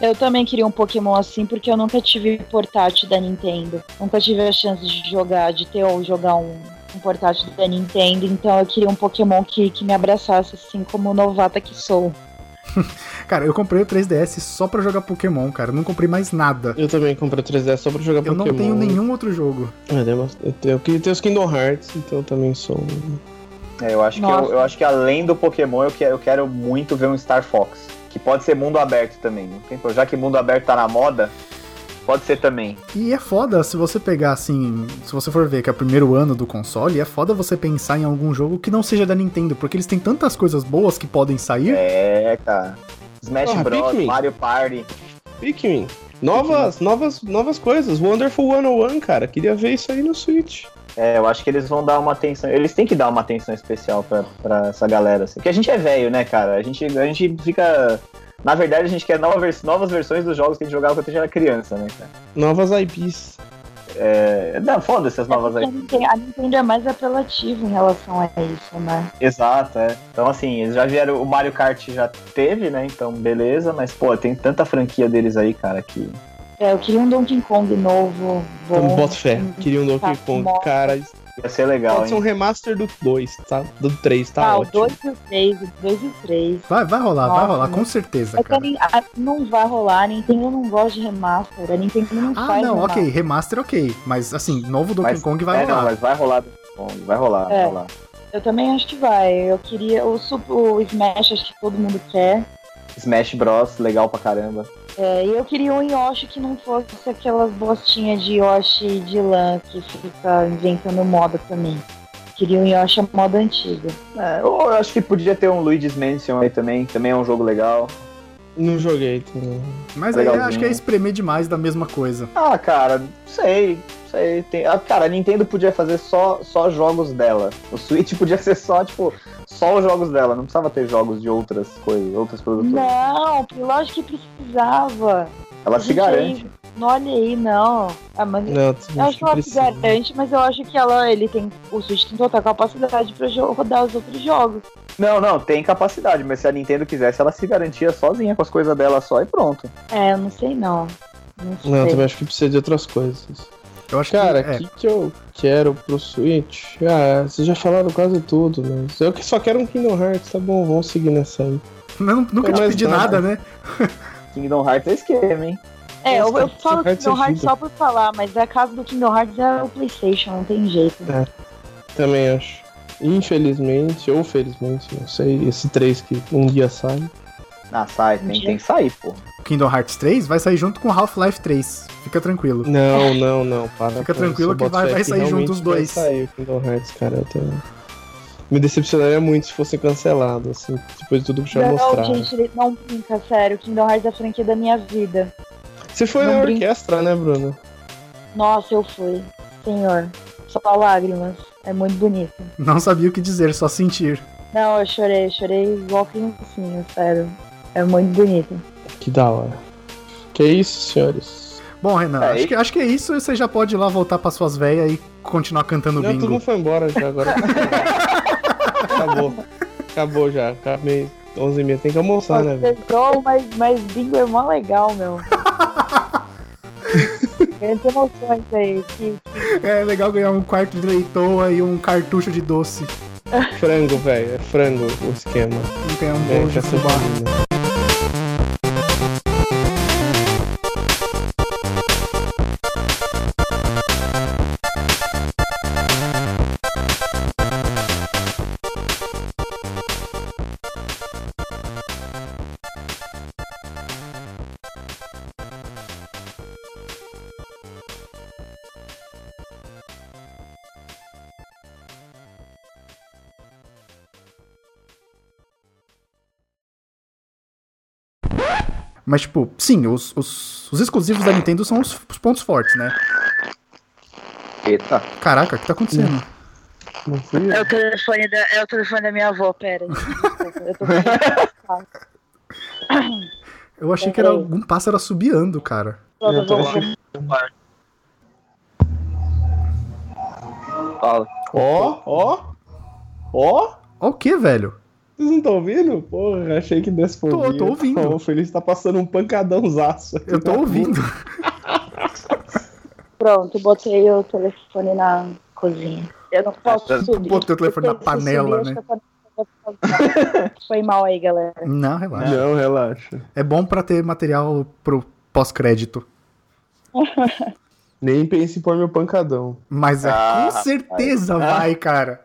Eu também queria um Pokémon assim, porque eu nunca tive portátil da Nintendo. Nunca tive a chance de jogar, de ter ou jogar um, um portátil da Nintendo. Então eu queria um Pokémon que, que me abraçasse, assim como novata que sou. Cara, eu comprei o 3DS só pra jogar Pokémon, cara. Eu não comprei mais nada. Eu também comprei o 3DS só pra jogar Eu Pokémon. não tenho nenhum outro jogo. É, eu tenho- eu queria ter os Kingdom Hearts, então eu também sou. É, eu, acho que eu, eu acho que além do Pokémon, eu quero, eu quero muito ver um Star Fox. Que pode ser mundo aberto também. Já que mundo aberto tá na moda, pode ser também. E é foda se você pegar assim. Se você for ver que é o primeiro ano do console, é foda você pensar em algum jogo que não seja da Nintendo, porque eles têm tantas coisas boas que podem sair. É, cara. Smash Porra, Bros, Pikmin. Mario Party. Pikmin. Novas, novas, novas coisas. Wonderful 101, cara. Queria ver isso aí no Switch. É, eu acho que eles vão dar uma atenção. Eles têm que dar uma atenção especial pra, pra essa galera. Assim. Porque a gente é velho, né, cara? A gente, a gente fica. Na verdade, a gente quer nova vers- novas versões dos jogos que a gente jogava quando a gente era criança, né, cara? Novas IPs. É. Não, foda-se as novas Porque aí. a Nintendo, é mais apelativa em relação a isso, né? Exato, é. Então, assim, eles já vieram. O Mario Kart já teve, né? Então, beleza. Mas, pô, tem tanta franquia deles aí, cara, que. É, eu queria um Donkey Kong novo, Eu bom. boto fé. Queria um Donkey Tá, Kong. Cara, Ia ser legal, Pode ser um remaster do 2, tá? Do 3, tá ah, o ótimo. 2 e o 3, o 2 e o 3. Vai, vai rolar, vai Nossa, rolar, com mas- certeza, É que cara. Nin- a- não vai rolar, a Nintendo não gosta de remaster, a Nintendo não Ah, faz não, remaster. ok, remaster ok. Mas assim, novo Donkey Mas- Kong vai é, não, rolar. mas vai rolar. Bom, vai rolar, vai É. rolar. Eu também acho que vai. Eu queria. O, o Smash acho que todo mundo quer. Smash Bros, legal pra caramba. É, e eu queria um Yoshi que não fosse aquelas bostinhas de Yoshi de lã que fica inventando moda também. Queria um Yoshi a moda antiga. É, eu acho que podia ter um Luigi's Mansion aí também, também é um jogo legal. Não joguei também. Mas aí acho que é espremer demais da mesma coisa. Ah, cara, sei, sei. Tem... Ah, cara, a Nintendo podia fazer só, só jogos dela. O Switch podia ser só, tipo, só os jogos dela. Não precisava ter jogos de outras coisas, outras produtoras. Não, lógico que precisava. Ela se garante. Não olha aí, não. Ah, mas Não, eu acho que ela se precisa. garante, mas eu acho que ela, ele tem. O Switch tem total capacidade pra rodar os outros jogos. Não, não, tem capacidade, mas se a Nintendo quisesse, ela se garantia sozinha com as coisas dela só e pronto. É, eu não sei não. Não sei. Não, eu também acho que precisa de outras coisas. Eu acho Cara, que. o É, que, que eu quero pro Switch? Ah, vocês já falaram quase tudo, mas eu que só quero um Kingdom Hearts, tá bom, vamos seguir nessa aí. não- nunca É te pedi nada. nada, né? Kingdom Hearts é esquema, hein? É, eu, eu Kingdom falo Hearts Kingdom Hearts ajuda. só por falar, mas a casa do Kingdom Hearts é o Playstation, não tem jeito. Também acho. Infelizmente, ou felizmente, não sei, esse 3 que um dia sai. Ah, sai, tem, tem que sair, pô. Kingdom Hearts 3 vai sair junto com Half-Life 3. Fica tranquilo. Não, não, não, para. Fica tranquilo eu que vai- vai sair junto os dois. Vai sair o Kingdom Hearts, cara. Eu tô... Me decepcionaria muito se fosse cancelado, assim, depois de tudo que já não, mostraram. gente, ele não brinca, sério. Kingdom Hearts é a franquia da minha vida. Você foi não na brinca. orquestra, né, Bruno? Nossa, eu fui. Senhor. Só lágrimas. É muito bonito. Não sabia o que dizer, só sentir. Não, eu chorei, chorei igual criancinha, sério. É muito bonito. Que da hora. Que isso, senhores? Bom, Renan, É, acho, que, acho que é isso. Você já pode ir lá voltar pra suas veias e continuar cantando Não, todo bingo. mundo foi embora já, agora. Acabou. Acabou já. Acabei 11h30. Tem que almoçar, né, velho? Pesou, mas, mas bingo é mó legal, meu. Grandes emoções aí. Que, É legal ganhar um quarto de leitoa e um cartucho de doce. Frango, velho. É frango o esquema. Ganhar um É, bolo de quer ser fubá. Mas, tipo, sim, os, os, os exclusivos da Nintendo são os, os pontos fortes, né? Eita. Caraca, o que tá acontecendo? É o telefone da, é o telefone da minha avó, pera. Desculpa, eu tô Eu achei que era algum pássaro assobiando, cara. Eu tô Fala. Ó, ó. Ó. Ó o que, velho? Vocês não estão ouvindo? Porra, achei que desse pra Tô, tô ouvindo. Ó, O Feliz tá passando um pancadãozaço. Eu tô ouvindo. Pronto, botei o telefone na cozinha. Eu não posso subir. botei o telefone na panela, subir, né? Foi mal aí, galera. Não, relaxa. Não, relaxa. É bom pra ter material pro pós-crédito. Nem pense em pôr meu pancadão. Mas é, Ah, com certeza vai, cara.